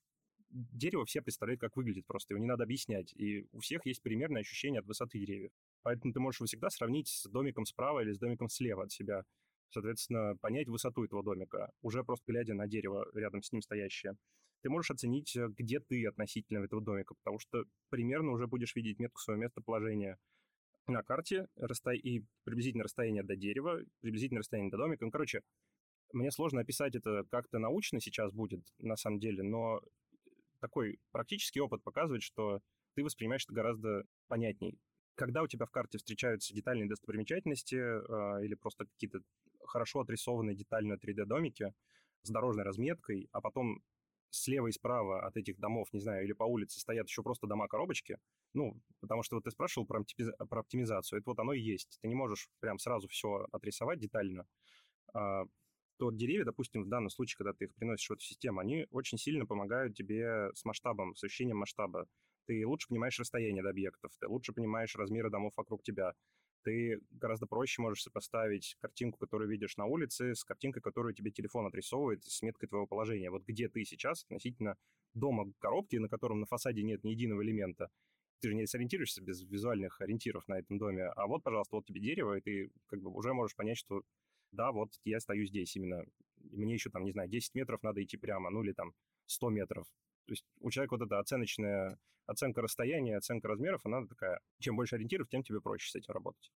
дерево все представляют, как выглядит просто, его не надо объяснять. И у всех есть примерное ощущение от высоты деревьев. Поэтому ты можешь его всегда сравнить с домиком справа или с домиком слева от себя. Соответственно, понять высоту этого домика, уже просто глядя на дерево рядом с ним стоящее. Ты можешь оценить, э, где ты относительно этого домика, потому что примерно уже будешь видеть метку своего местоположения на карте и приблизительное расстояние до дерева, приблизительное расстояние до домика. Ну, короче, Мне сложно описать это как-то научно сейчас будет, на самом деле, но такой практический опыт показывает, что ты воспринимаешь это гораздо понятней. Когда у тебя в карте встречаются детальные достопримечательности э, или просто какие-то хорошо отрисованные детально 3D-домики с дорожной разметкой, а потом слева и справа от этих домов, не знаю, или по улице стоят еще просто дома-коробочки, ну, потому что вот ты спрашивал про, про оптимизацию, это вот оно и есть. Ты не можешь прям сразу все отрисовать детально, а, то деревья, допустим, в данном случае, когда ты их приносишь в эту систему, они очень сильно помогают тебе с масштабом, с ощущением масштаба. Ты лучше понимаешь расстояние до объектов, ты лучше понимаешь размеры домов вокруг тебя, ты гораздо проще можешь сопоставить картинку, которую видишь на улице, с картинкой, которую тебе телефон отрисовывает, с меткой твоего положения. Вот где ты сейчас относительно дома коробки, на котором на фасаде нет ни единого элемента. Ты же не сориентируешься без визуальных ориентиров на этом доме. А вот, пожалуйста, вот тебе дерево, и ты как бы уже можешь понять, что да, вот я стою здесь именно. Мне еще там, не знаю, 10 метров надо идти прямо, ну или там 100 метров. То есть у человека вот эта оценочная оценка расстояния, оценка размеров, она такая, чем больше ориентиров, тем тебе проще с этим работать.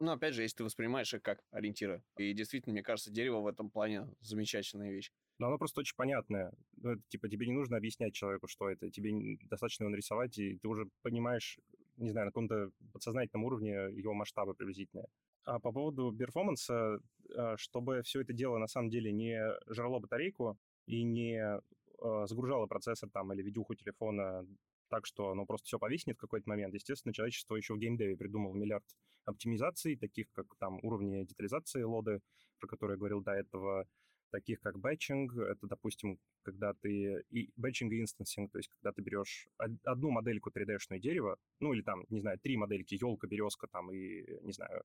Ну, опять же, если ты воспринимаешь их как ориентиры. И действительно, мне кажется, дерево в этом плане замечательная вещь. Но оно просто очень понятное. Ну, это, типа, тебе не нужно объяснять человеку, что это. Тебе достаточно его нарисовать, и ты уже понимаешь, не знаю, на каком-то подсознательном уровне его масштабы приблизительные. А по поводу перформанса, а, чтобы все это дело на самом деле не жрало батарейку и не э, загружало процессор там или видюху телефона так, что оно просто все повиснет в какой-то момент. Естественно, человечество еще в геймдеве придумал миллиард оптимизаций, таких как там уровни детализации LOD ы, про которые я говорил до этого, таких как batching, это, допустим, когда ты... И batching и instancing, то есть когда ты берешь одну модельку 3D-шное дерево, ну или там, не знаю, три модельки, елка, березка там и, не знаю,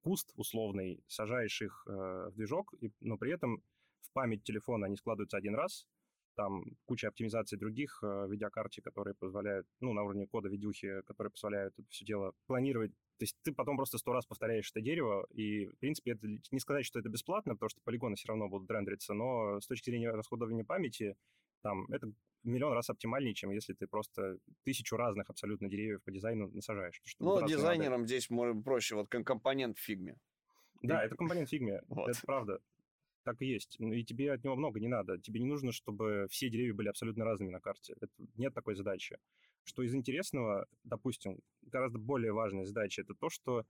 куст условный, сажаешь их э, в движок, и, но при этом в память телефона они складываются один раз, там куча оптимизаций других э, видеокарте, которые позволяют, ну, на уровне кода видюхи, которые позволяют это все дело планировать. То есть ты потом просто сто раз повторяешь это дерево, и, в принципе, это не сказать, что это бесплатно, потому что полигоны все равно будут рендериться, но с точки зрения расходования памяти, там, это миллион раз оптимальнее, чем если ты просто тысячу разных абсолютно деревьев по дизайну насажаешь. Ну, дизайнерам модель. здесь проще, вот компонент в фигме. Да, это компонент в фигме, это правда так и есть. Ну, и тебе от него много не надо. Тебе не нужно, чтобы все деревья были абсолютно разными на карте. Это, нет такой задачи. Что из интересного, допустим, гораздо более важная задача, это то, что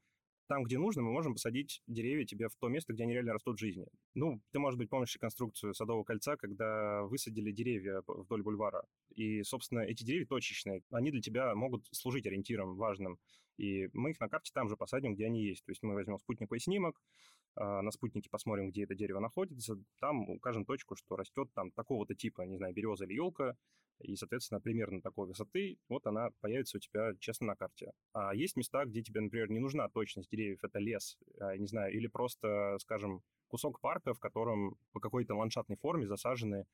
там, где нужно, мы можем посадить деревья тебе в то место, где они реально растут в жизни. Ну, ты, может быть, помнишь реконструкцию Садового кольца, когда высадили деревья вдоль бульвара. И, собственно, эти деревья точечные. Они для тебя могут служить ориентиром важным. И мы их на карте там же посадим, где они есть. То есть мы возьмем спутниковый снимок, на спутнике посмотрим, где это дерево находится, там укажем точку, что растет там такого-то типа, не знаю, береза или елка, и, соответственно, примерно такой высоты, вот она появится у тебя честно на карте. А есть места, где тебе, например, не нужна точность деревьев, это лес, а, не знаю, или просто, скажем, кусок парка, в котором по какой-то ландшафтной форме засажены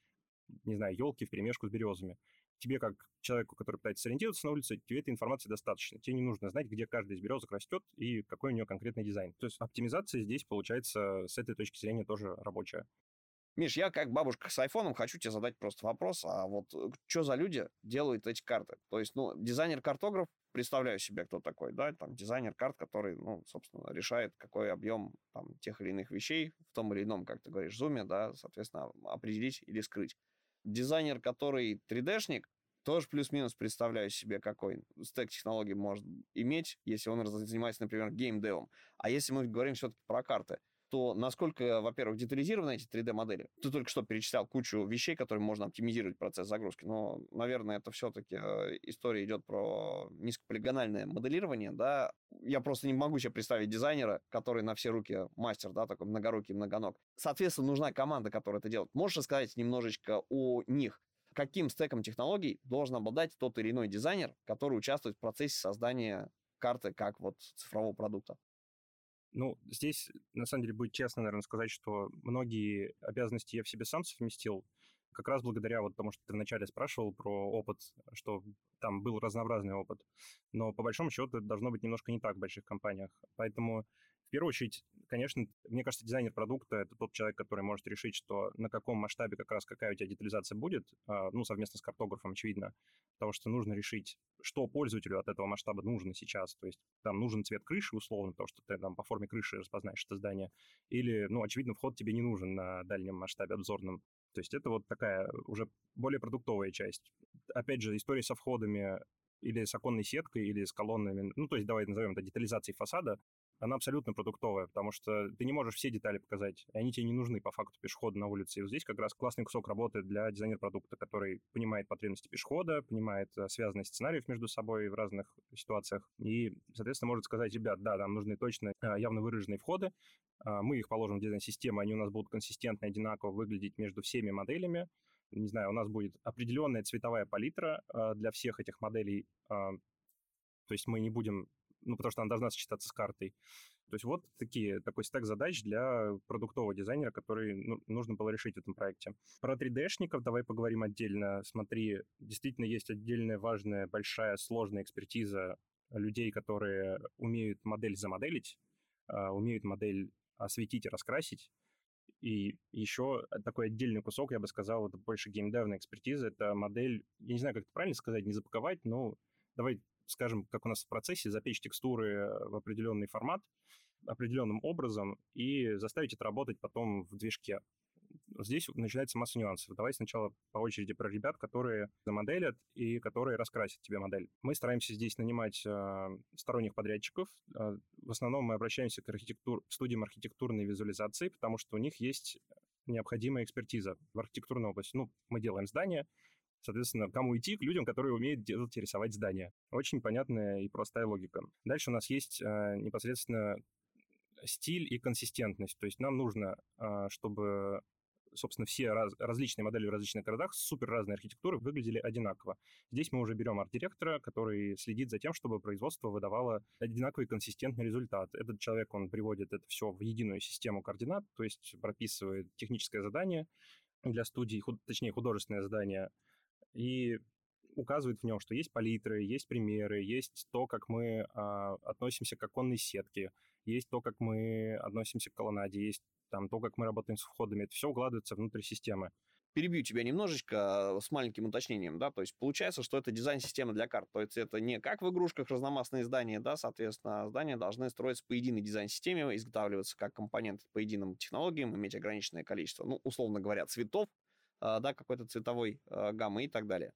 не знаю, елки в перемешку с березами тебе, как человеку, который пытается сориентироваться на улице, тебе этой информации достаточно. Тебе не нужно знать, где каждый из березок растет и какой у нее конкретный дизайн. То есть оптимизация здесь получается с этой точки зрения тоже рабочая. Миш, я как бабушка с айфоном хочу тебе задать просто вопрос, а вот э, что за люди делают эти карты? То есть, ну, дизайнер-картограф, представляю себе, кто такой, да, там, дизайнер карт, который, ну, собственно, решает, какой объем там тех или иных вещей в том или ином, как ты говоришь, зуме, да, соответственно, определить или скрыть дизайнер, который 3D-шник, тоже плюс-минус представляю себе, какой стек технологий может иметь, если он занимается, например, геймдевом. А если мы говорим все-таки про карты, то насколько, во-первых, детализированы эти 3D-модели. Ты только что перечислял кучу вещей, которые можно оптимизировать процесс загрузки, но, наверное, это все-таки э, история идет про низкополигональное моделирование, да. Я просто не могу себе представить дизайнера, который на все руки мастер, да, такой многорукий, многоног. Соответственно, нужна команда, которая это делает. Можешь рассказать немножечко о них? Каким стеком технологий должен обладать тот или иной дизайнер, который участвует в процессе создания карты как вот цифрового продукта? Ну, здесь, на самом деле, будет честно, наверное, сказать, что многие обязанности я в себе сам совместил, как раз благодаря вот тому, что ты вначале спрашивал про опыт, что там был разнообразный опыт. Но по большому счету это должно быть немножко не так в больших компаниях. Поэтому В первую очередь, конечно, мне кажется, дизайнер продукта — это тот человек, который может решить, что на каком масштабе как раз какая у тебя детализация будет, а, ну, совместно с картографом, очевидно, потому что нужно решить, что пользователю от этого масштаба нужно сейчас. То есть там нужен цвет крыши, условно, потому что ты там по форме крыши распознаешь это здание, или, ну, очевидно, вход тебе не нужен на дальнем масштабе обзорном. То есть это вот такая уже более продуктовая часть. Опять же, история со входами или с оконной сеткой, или с колоннами, ну, то есть давай назовем это детализацией фасада, она абсолютно продуктовая, потому что ты не можешь все детали показать, и они тебе не нужны по факту пешехода на улице. И вот здесь как раз классный кусок работы для дизайнера продукта, который понимает потребности пешехода, понимает э, связанность сценариев между собой в разных ситуациях, и, соответственно, может сказать, ребят, да, нам нужны точно э, явно выраженные входы, а, мы их положим в дизайн-систему, они у нас будут консистентно, одинаково выглядеть между всеми моделями, не знаю, у нас будет определенная цветовая палитра э, для всех этих моделей, то есть мы не будем ну, потому что она должна сочетаться с картой. То есть вот такие, такой стек задач для продуктового дизайнера, который ну, нужно было решить в этом проекте. Про 3D-шников давай поговорим отдельно. Смотри, действительно есть отдельная важная, большая, сложная экспертиза людей, которые умеют модель замоделить, а, умеют модель осветить и раскрасить. И еще такой отдельный кусок, я бы сказал, это больше геймдевная экспертиза. Это модель, я не знаю, как это правильно сказать, не запаковать, но давай скажем, как у нас в процессе, запечь текстуры в определенный формат определенным образом и заставить это работать потом в движке. Здесь начинается масса нюансов. Давай сначала по очереди про ребят, которые замоделят и которые раскрасят тебе модель. Мы стараемся здесь нанимать э, сторонних подрядчиков. Э, в основном мы обращаемся к архитектур... студиям архитектурной визуализации, потому что у них есть необходимая экспертиза в архитектурной области. Ну, мы делаем здание, Соответственно, кому идти? К людям, которые умеют делать и рисовать здания. Очень понятная и простая логика. Дальше у нас есть э, непосредственно стиль и консистентность. То есть нам нужно, э, чтобы собственно, все раз, различные модели в различных городах с супер разной архитектурой выглядели одинаково. Здесь мы уже берем арт-директора, который следит за тем, чтобы производство выдавало одинаковый консистентный результат. Этот человек, он приводит это все в единую систему координат, то есть прописывает техническое задание для студии, худ, точнее, художественное задание, и указывает в нем, что есть палитры, есть примеры, есть то, как мы а, относимся к оконной сетке, есть то, как мы относимся к колоннаде, есть там то, как мы работаем с входами. Это все укладывается внутрь системы. Перебью тебя немножечко а, с маленьким уточнением, да, то есть получается, что это дизайн-система для карт, то есть это не как в игрушках разномастные здания, да, соответственно, здания должны строиться по единой дизайн-системе, изготавливаться как компоненты по единым технологиям, иметь ограниченное количество, ну, условно говоря, цветов, да, какой-то цветовой а, гаммы и так далее.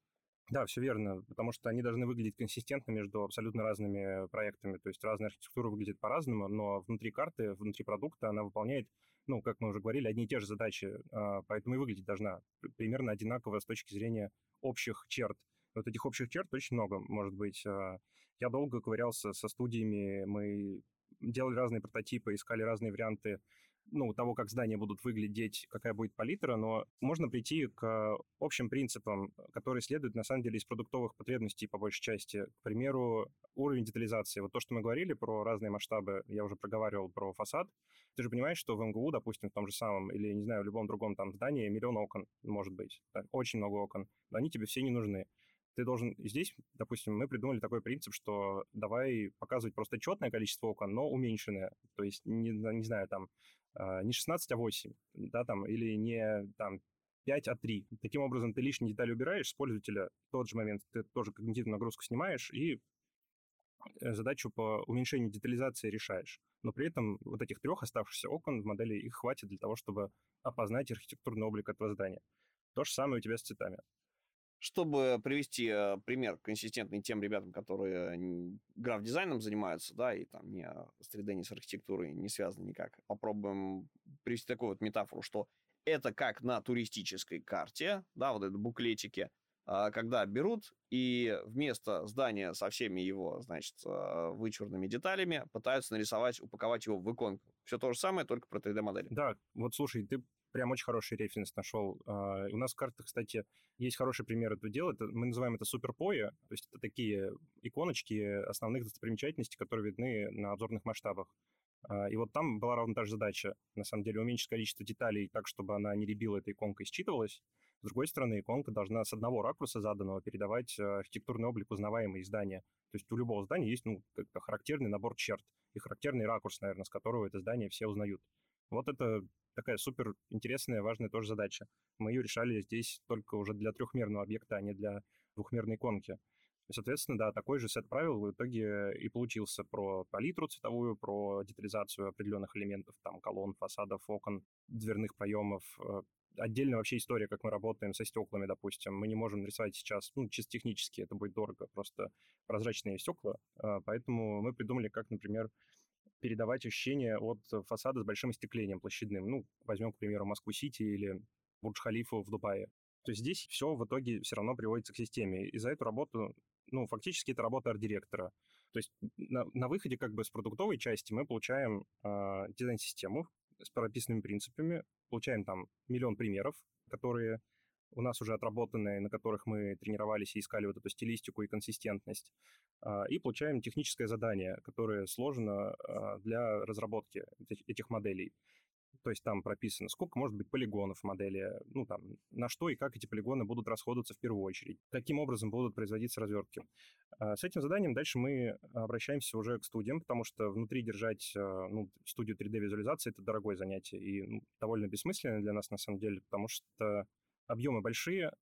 Да, все верно, потому что они должны выглядеть консистентно между абсолютно разными проектами. То есть разная архитектура выглядит по-разному, но внутри карты, внутри продукта она выполняет, ну, как мы уже говорили, одни и те же задачи, а, поэтому и выглядеть должна примерно одинаково с точки зрения общих черт. Вот этих общих черт очень много, может быть. Я долго ковырялся со студиями, мы делали разные прототипы, искали разные варианты ну, того, как здания будут выглядеть, какая будет палитра, но можно прийти к общим принципам, которые следуют, на самом деле, из продуктовых потребностей по большей части. К примеру, уровень детализации. Вот то, что мы говорили про разные масштабы, я уже проговаривал про фасад. Ты же понимаешь, что в МГУ, допустим, в том же самом, или, не знаю, в любом другом там здании миллион окон, может быть, так, очень много окон, но они тебе все не нужны ты должен здесь, допустим, мы придумали такой принцип, что давай показывать просто четное количество окон, но уменьшенное. То есть, не, не знаю, там, не 16, а 8, да, там, или не там 5, а 3. Таким образом, ты лишние детали убираешь с пользователя, в тот же момент ты тоже когнитивную нагрузку снимаешь и э, задачу по уменьшению детализации решаешь. Но при этом вот этих трех оставшихся окон в модели их хватит для того, чтобы опознать архитектурный облик этого здания. То же самое у тебя с цветами. Чтобы привести э, пример консистентный тем ребятам, которые граф-дизайном занимаются, да, и там не с 3D, не с архитектурой не связаны никак, попробуем привести такую вот метафору, что это как на туристической карте, да, вот это буклетики, а, когда берут и вместо здания со всеми его, значит, а, вычурными деталями пытаются нарисовать, упаковать его в иконку. Все то же самое, только про 3D-модели. Да, вот слушай, ты прям очень хороший референс нашел. Uh, у нас в картах, кстати, есть хороший пример этого дела. Мы называем это суперпои, то есть это такие иконочки основных достопримечательностей, которые видны на обзорных масштабах. Uh, и вот там была ровно та же задача. На самом деле уменьшить количество деталей так, чтобы она не ребила этой иконкой, считывалась. С другой стороны, иконка должна с одного ракурса заданного передавать э, архитектурный облик узнаваемые здания. То есть у любого здания есть ну, характерный набор черт и характерный ракурс, наверное, с которого это здание все узнают. Вот это такая супер интересная, важная тоже задача. Мы ее решали здесь только уже для трехмерного объекта, а не для двухмерной иконки. Соответственно, да, такой же сет правил в итоге и получился про палитру цветовую, про детализацию определенных элементов, там, колонн, фасадов, окон, дверных проемов. Э, отдельно вообще история, как мы работаем со стеклами, допустим. Мы не можем нарисовать сейчас, ну, чисто технически это будет дорого, просто прозрачные стекла. Э, поэтому мы придумали, как, например, передавать ощущение от фасада с большим остеклением площадным. Ну, возьмем, к примеру, Москву-Сити или Бурдж-Халифу в Дубае. То есть здесь все в итоге все равно приводится к системе. И за эту работу, ну, фактически это работа арт-директора. То есть на, на выходе как бы с продуктовой части мы получаем э, дизайн-систему с прописанными принципами, получаем там миллион примеров, которые у нас уже отработанные, на которых мы тренировались и искали вот эту стилистику и консистентность, э, и получаем техническое задание, которое сложено э, для разработки этих моделей. То есть там прописано, сколько может быть полигонов в модели, ну там, на что и как эти полигоны будут расходоваться в первую очередь, каким образом будут производиться развертки. А, с этим заданием дальше мы обращаемся уже к студиям, потому что внутри держать а, ну, студию 3D-визуализации — это дорогое занятие и ну, довольно бессмысленное для нас на самом деле, потому что объемы большие,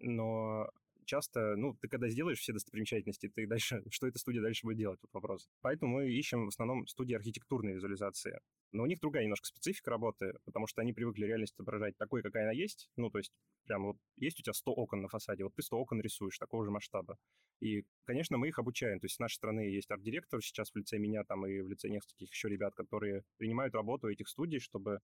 но часто, ну, ты когда сделаешь все достопримечательности, ты дальше, что эта студия дальше будет делать, тут вопрос. Поэтому мы ищем в основном студии архитектурной визуализации. Но у них другая немножко специфика работы, потому что они привыкли реальность отображать такой, какая она есть. Ну, то есть, прям вот есть у тебя 100 окон на фасаде, вот ты 100 окон рисуешь такого же масштаба. И, конечно, мы их обучаем. То есть с нашей стороны есть арт-директор сейчас в лице меня там и в лице нескольких еще ребят, которые принимают работу этих студий, чтобы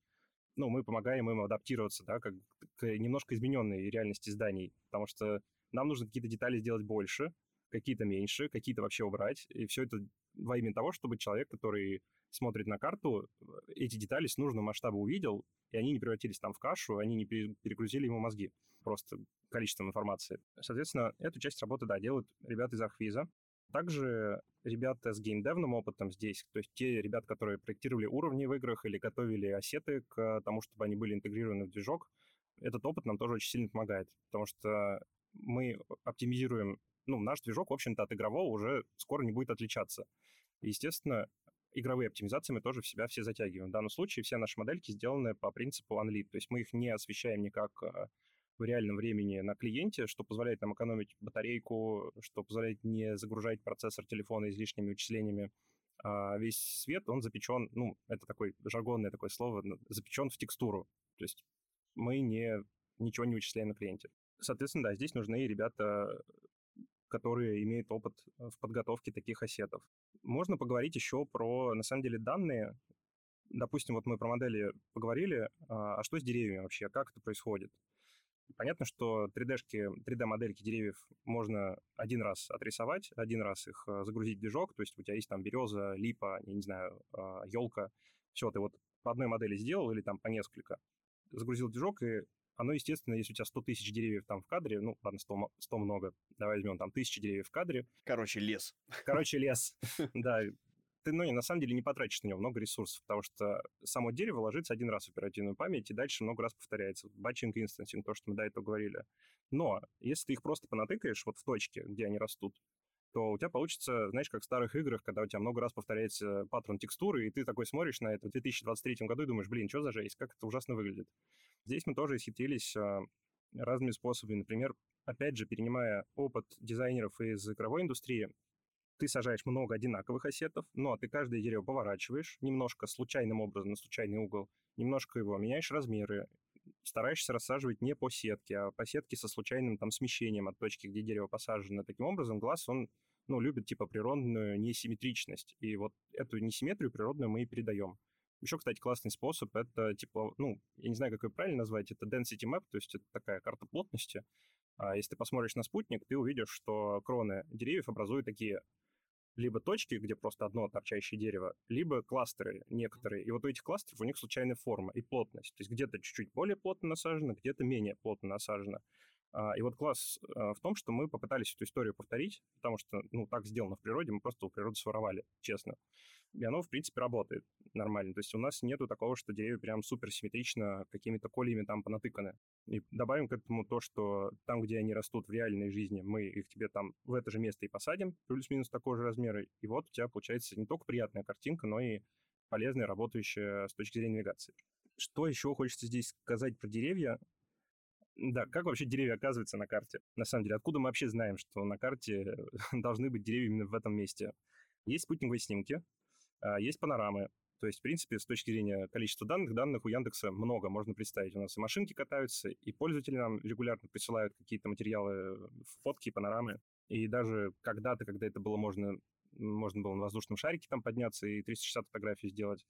ну, мы помогаем им адаптироваться, да, как к немножко измененной реальности зданий, потому что нам нужно какие-то детали сделать больше, какие-то меньше, какие-то вообще убрать. И все это во имя того, чтобы человек, который смотрит на карту, эти детали с нужного масштаба увидел, и они не превратились там в кашу, они не перегрузили ему мозги просто количеством информации. Соответственно, эту часть работы, да, делают ребята из Архвиза. Также ребята с геймдевным опытом здесь, то есть те ребята, которые проектировали уровни в играх или готовили ассеты к тому, чтобы они были интегрированы в движок, этот опыт нам тоже очень сильно помогает, потому что мы оптимизируем, ну, наш движок, в общем-то, от игрового уже скоро не будет отличаться. естественно, игровые оптимизации мы тоже в себя все затягиваем. В данном случае все наши модельки сделаны по принципу Unlit, то есть мы их не освещаем никак а, в реальном времени на клиенте, что позволяет нам экономить батарейку, что позволяет не загружать процессор телефона излишними вычислениями. А весь свет, он запечен, ну, это такое жаргонное такое слово, запечен в текстуру. То есть мы не, ничего не вычисляем на клиенте. Соответственно, да, здесь нужны ребята, которые имеют опыт в подготовке таких ассетов. Можно поговорить еще про, на самом деле, данные. Допустим, вот мы про модели поговорили, а, а что с деревьями вообще, как это происходит? Понятно, что 3D-шки, 3D-модельки деревьев можно один раз отрисовать, один раз их а, загрузить в движок, то есть у тебя есть там береза, липа, я не знаю, елка, а, все, ты вот по одной модели сделал или там по несколько, загрузил движок, и оно, естественно, если у тебя 100 тысяч деревьев там в кадре, ну, ладно, 100, 100 много, давай возьмем там тысячи деревьев в кадре. Короче, лес. Короче, лес, да. Ты, ну, на самом деле не потратишь на него много ресурсов, потому что само дерево ложится один раз в оперативную память, и дальше много раз повторяется. Батчинг, инстансинг, то, что мы до этого говорили. Но если ты их просто понатыкаешь вот в точке, где они растут, то у тебя получится, знаешь, как в старых играх, когда у тебя много раз повторяется паттерн текстуры, и ты такой смотришь на это в 2023 году и думаешь, блин, что за жесть, как это ужасно выглядит. Здесь мы тоже исхитрились а, разными способами. Например, опять же, перенимая опыт дизайнеров из игровой индустрии, ты сажаешь много одинаковых ассетов, но ты каждое дерево поворачиваешь немножко случайным образом на случайный угол, немножко его меняешь размеры, стараешься рассаживать не по сетке, а по сетке со случайным там смещением от точки, где дерево посажено. Таким образом, глаз, он ну, любит типа природную несимметричность. И вот эту несимметрию природную мы и передаем. Еще, кстати, классный способ — это, типа, ну, я не знаю, как ее правильно назвать, это density map, то есть это такая карта плотности. А если ты посмотришь на спутник, ты увидишь, что кроны деревьев образуют такие либо точки, где просто одно торчащее дерево, либо кластеры некоторые. И вот у этих кластеров у них случайная форма и плотность. То есть где-то чуть-чуть более плотно насажено, где-то менее плотно насажено. А, и вот класс а, в том, что мы попытались эту историю повторить, потому что, ну, так сделано в природе, мы просто у природы своровали, честно. И оно, в принципе, работает нормально. То есть у нас нету такого, что деревья прям супер симметрично какими-то колиями там понатыканы. И добавим к этому то, что там, где они растут в реальной жизни, мы их тебе там в это же место и посадим, плюс-минус такого же размера. И вот у тебя получается не только приятная картинка, но и полезная, работающая с точки зрения навигации. Что еще хочется здесь сказать про деревья? Да, как вообще деревья оказываются на карте? На самом деле, откуда мы вообще знаем, что на карте должны быть деревья именно в этом месте? Есть спутниковые снимки, а, есть панорамы. То есть, в принципе, с точки зрения количества данных, данных у Яндекса много, можно представить. У нас и машинки катаются, и пользователи нам регулярно присылают какие-то материалы, фотки, панорамы. И даже когда-то, когда это было можно, можно было на воздушном шарике там подняться и 360 фотографий сделать,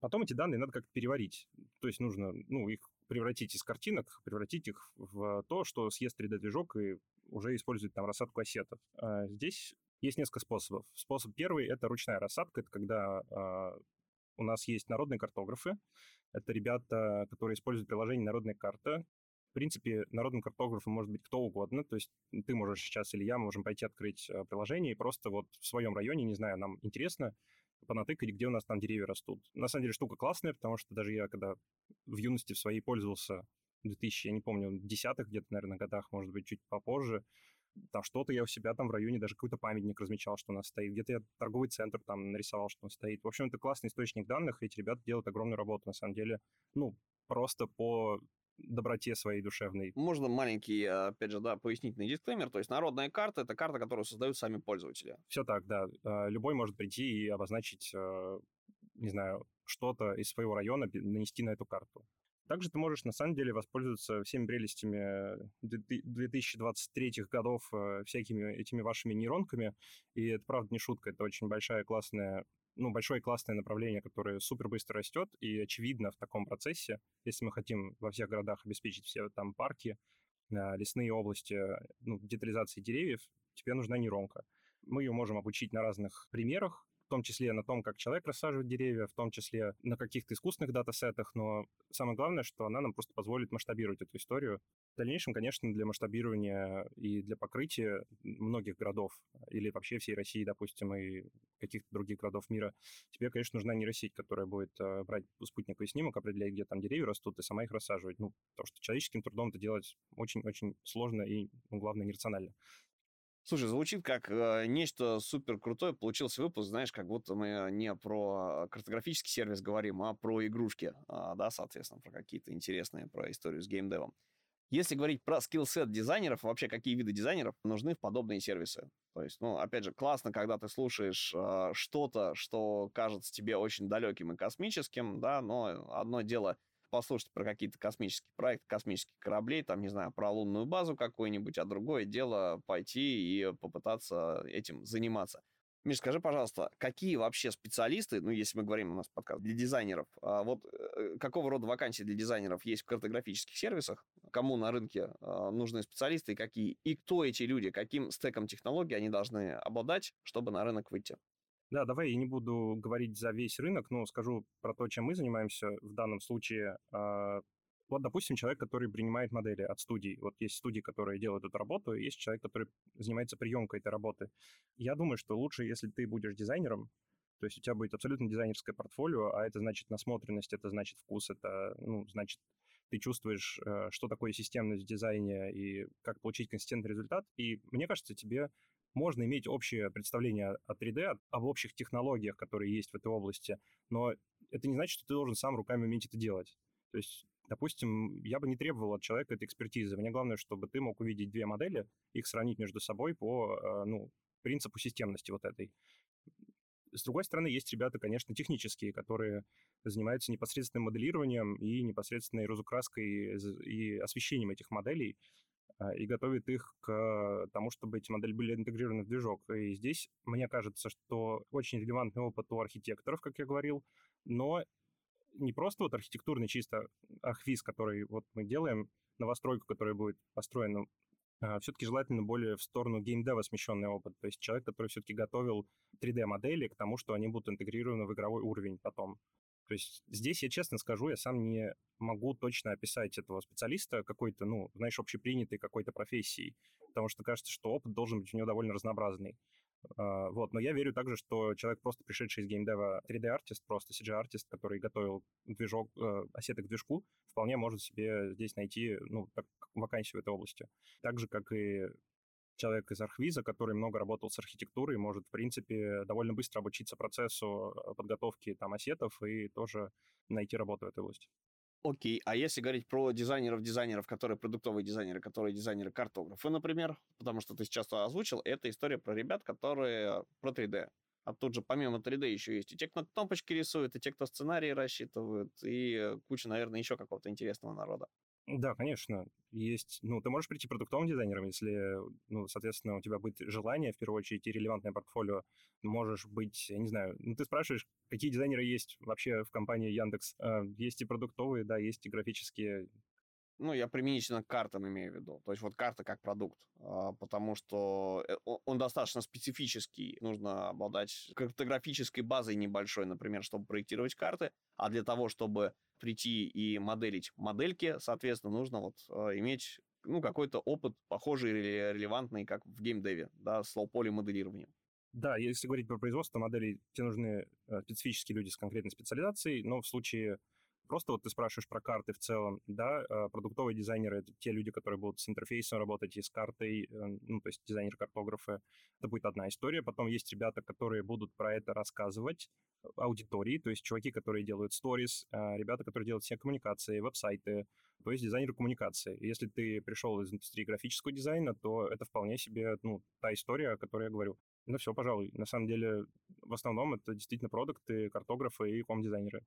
Потом эти данные надо как-то переварить. То есть нужно ну, их превратить из картинок, превратить их в то, что съест 3D-движок и уже использует там рассадку ассетов. А здесь есть несколько способов. Способ первый — это ручная рассадка. Это когда а, у нас есть народные картографы. Это ребята, которые используют приложение «Народная карта». В принципе, народным картографом может быть кто угодно. То есть ты можешь сейчас или я можем пойти открыть а, приложение и просто вот в своем районе, не знаю, нам интересно, понатыкать, где у нас там деревья растут. На самом деле штука классная, потому что даже я, когда в юности в своей пользовался, 2000, я не помню, десятых где-то, наверное, годах, может быть, чуть попозже, там что-то я у себя там в районе даже какой-то памятник размечал, что у нас стоит. Где-то я торговый центр там нарисовал, что он стоит. В общем, это классный источник данных, эти ребята делают огромную работу, на самом деле. Ну, просто по доброте своей душевной. Можно маленький, опять же, да, пояснительный дисклеймер. То есть народная карта — это карта, которую создают сами пользователи. Все так, да. А, любой может прийти и обозначить, а, не знаю, что-то из своего района, нанести на эту карту. Также ты можешь, на самом деле, воспользоваться всеми прелестями 2023 годов, а, всякими этими вашими нейронками. И это, правда, не шутка, это очень большая классная ну, большое классное направление, которое супер быстро растет, и очевидно в таком процессе, если мы хотим во всех городах обеспечить все там парки, а, лесные области, ну, детализации деревьев, тебе нужна нейронка. Мы ее можем обучить на разных примерах, в том числе на том, как человек рассаживает деревья, в том числе на каких-то искусственных датасетах, но самое главное, что она нам просто позволит масштабировать эту историю. В дальнейшем, конечно, для масштабирования и для покрытия многих городов или вообще всей России, допустим, и каких-то других городов мира, тебе, конечно, нужна нейросеть, которая будет э, брать спутниковый снимок, определять, где там деревья растут, и сама их рассаживать. Ну, потому что человеческим трудом это делать очень-очень сложно и, ну, главное, нерационально. Слушай, звучит как э, нечто супер крутое. Получился выпуск, знаешь, как будто мы не про картографический сервис говорим, а про игрушки, а, да, соответственно, про какие-то интересные, про историю с геймдевом. Если говорить про скиллсет дизайнеров, вообще какие виды дизайнеров нужны в подобные сервисы? То есть, ну, опять же, классно, когда ты слушаешь э, что-то, что кажется тебе очень далеким и космическим, да, но одно дело послушать про какие-то космические проекты, космических кораблей, там, не знаю, про лунную базу какую-нибудь, а другое дело пойти и попытаться этим заниматься. Миш, скажи, пожалуйста, какие вообще специалисты, ну, если мы говорим у нас подкаст для дизайнеров, а вот э, какого рода вакансии для дизайнеров есть в картографических сервисах, кому на рынке э, нужны специалисты и какие, и кто эти люди, каким стеком технологий они должны обладать, чтобы на рынок выйти? Да, давай я не буду говорить за весь рынок, но скажу про то, чем мы занимаемся в данном случае. А, вот, допустим, человек, который принимает модели от студий. Вот есть студии, которые делают эту работу, и есть человек, который занимается приемкой этой работы. Я думаю, что лучше, если ты будешь дизайнером, то есть у тебя будет абсолютно дизайнерское портфолио, а это значит насмотренность, это значит вкус, это, ну, значит, ты чувствуешь, э, что такое системность в дизайне и как получить консистентный результат. И мне кажется, тебе можно иметь общее представление о 3D, об общих технологиях, которые есть в этой области, но это не значит, что ты должен сам руками уметь это делать. То есть, допустим, я бы не требовал от человека этой экспертизы. Мне главное, чтобы ты мог увидеть две модели, их сравнить между собой по э, ну, принципу системности вот этой. С другой стороны, есть ребята, конечно, технические, которые занимаются непосредственным моделированием и непосредственной разукраской и освещением этих моделей. А, и готовит их к тому, чтобы эти модели были интегрированы в движок. И здесь, мне кажется, что очень релевантный опыт у архитекторов, как я говорил, но не просто вот архитектурный чисто архвиз, который вот мы делаем, новостройку, которая будет построена, а все-таки желательно более в сторону геймдева смещенный опыт. То есть человек, который все-таки готовил 3D-модели к тому, что они будут интегрированы в игровой уровень потом. То есть здесь, я честно скажу, я сам не могу точно описать этого специалиста какой-то, ну, знаешь, общепринятой какой-то профессией, потому что кажется, что опыт должен быть у него довольно разнообразный. А, вот, но я верю также, что человек, просто пришедший из геймдева 3D-артист, просто CG-артист, который готовил движок, э, осеты к движку, вполне может себе здесь найти, ну, вакансию в этой области. Так же, как и человек из Архвиза, который много работал с архитектурой, может, в принципе, довольно быстро обучиться процессу э, подготовки там осетов и тоже найти работу в этой области. Окей, а если говорить про дизайнеров-дизайнеров, которые продуктовые дизайнеры, которые дизайнеры-картографы, например, потому что ты сейчас озвучил, это история про ребят, которые про 3D. А тут же помимо 3D еще есть и те, кто кнопочки рисуют, и те, кто сценарии рассчитывают, и куча, наверное, еще какого-то интересного народа. Да, конечно. Есть, ну, ты можешь прийти продуктовым дизайнером, если, ну, соответственно, у тебя будет желание, в первую очередь, и релевантное портфолио. Можешь быть, я не знаю, ну, ты спрашиваешь, какие дизайнеры есть вообще в компании Яндекс. А, есть и продуктовые, да, есть и графические, ну, я применительно к картам имею в виду. То есть вот карта как продукт. А, потому что э, он достаточно специфический. Нужно обладать картографической базой небольшой, например, чтобы проектировать карты. А для того, чтобы прийти и моделить модельки, соответственно, нужно вот а, иметь ну, какой-то опыт похожий или релевантный, как в геймдеве, да, с лоу-поли моделированием. Да, если говорить про производство моделей, тебе нужны э, специфические люди с конкретной специализацией, но в случае просто вот ты спрашиваешь про карты в целом, да, а, продуктовые дизайнеры — это те люди, которые будут с интерфейсом работать и с картой, э, ну, то есть дизайнер-картографы. Это будет одна история. Потом есть ребята, которые будут про это рассказывать аудитории, то есть чуваки, которые делают сторис, а, ребята, которые делают все коммуникации, веб-сайты, то есть дизайнеры коммуникации. Если ты пришел из индустрии графического дизайна, то это вполне себе, ну, та история, о которой я говорю. Ну все, пожалуй. На самом деле, в основном это действительно продукты, картографы и ком-дизайнеры.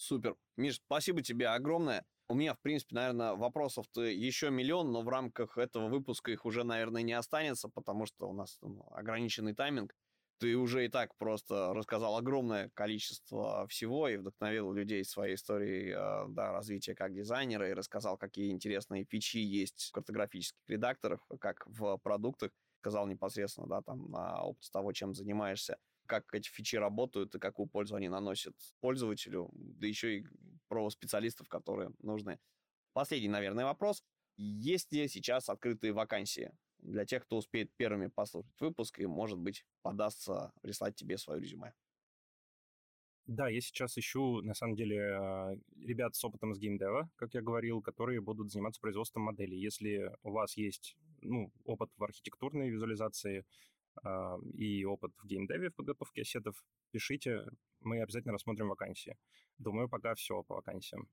Супер. Миш, спасибо тебе огромное. У меня, в принципе, наверное, вопросов-то еще миллион, но в рамках этого выпуска их уже, наверное, не останется, потому что у нас ну, ограниченный тайминг. Ты уже и так просто рассказал огромное количество всего и вдохновил людей своей историей э, да, развития как дизайнера и рассказал, какие интересные фичи есть в картографических редакторах, как в продуктах. Сказал непосредственно, да, там, на опыте того, чем занимаешься как эти фичи работают и какую пользу они наносят пользователю, да еще и про специалистов, которые нужны. Последний, наверное, вопрос. Есть ли сейчас открытые вакансии для тех, кто успеет первыми послушать выпуск и, может быть, подастся прислать тебе свое резюме? Да, я сейчас ищу, на самом деле, а, ребят с опытом с геймдева, как я говорил, которые будут заниматься производством моделей. Если у вас есть ну, опыт в архитектурной визуализации, и опыт в геймдеве в подготовке ассетов, пишите, мы обязательно рассмотрим вакансии. Думаю, пока все по вакансиям.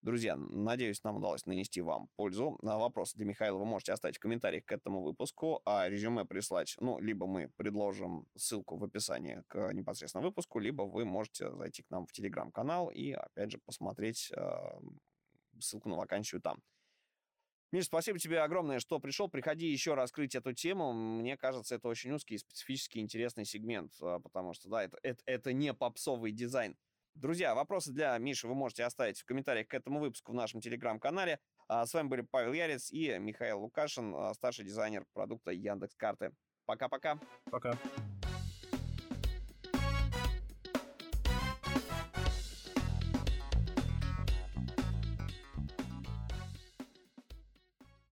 Друзья, надеюсь, нам удалось нанести вам пользу. На вопросы для Михаила вы можете оставить в комментариях к этому выпуску, а резюме прислать, ну, либо мы предложим ссылку в описании к непосредственно выпуску, либо вы можете зайти к нам в телеграм-канал и, опять же, посмотреть э, ссылку на вакансию там. Миш, спасибо тебе огромное, что пришел. Приходи еще раскрыть эту тему. Мне кажется, это очень узкий и специфический интересный сегмент, а, потому что, да, это, это, это не попсовый дизайн. Друзья, вопросы для Миши вы можете оставить в комментариях к этому выпуску в нашем телеграм-канале. А с вами были Павел Ярец и Михаил Лукашин, а, старший дизайнер продукта Яндекс.Карты. Пока-пока. Пока. -пока. Пока.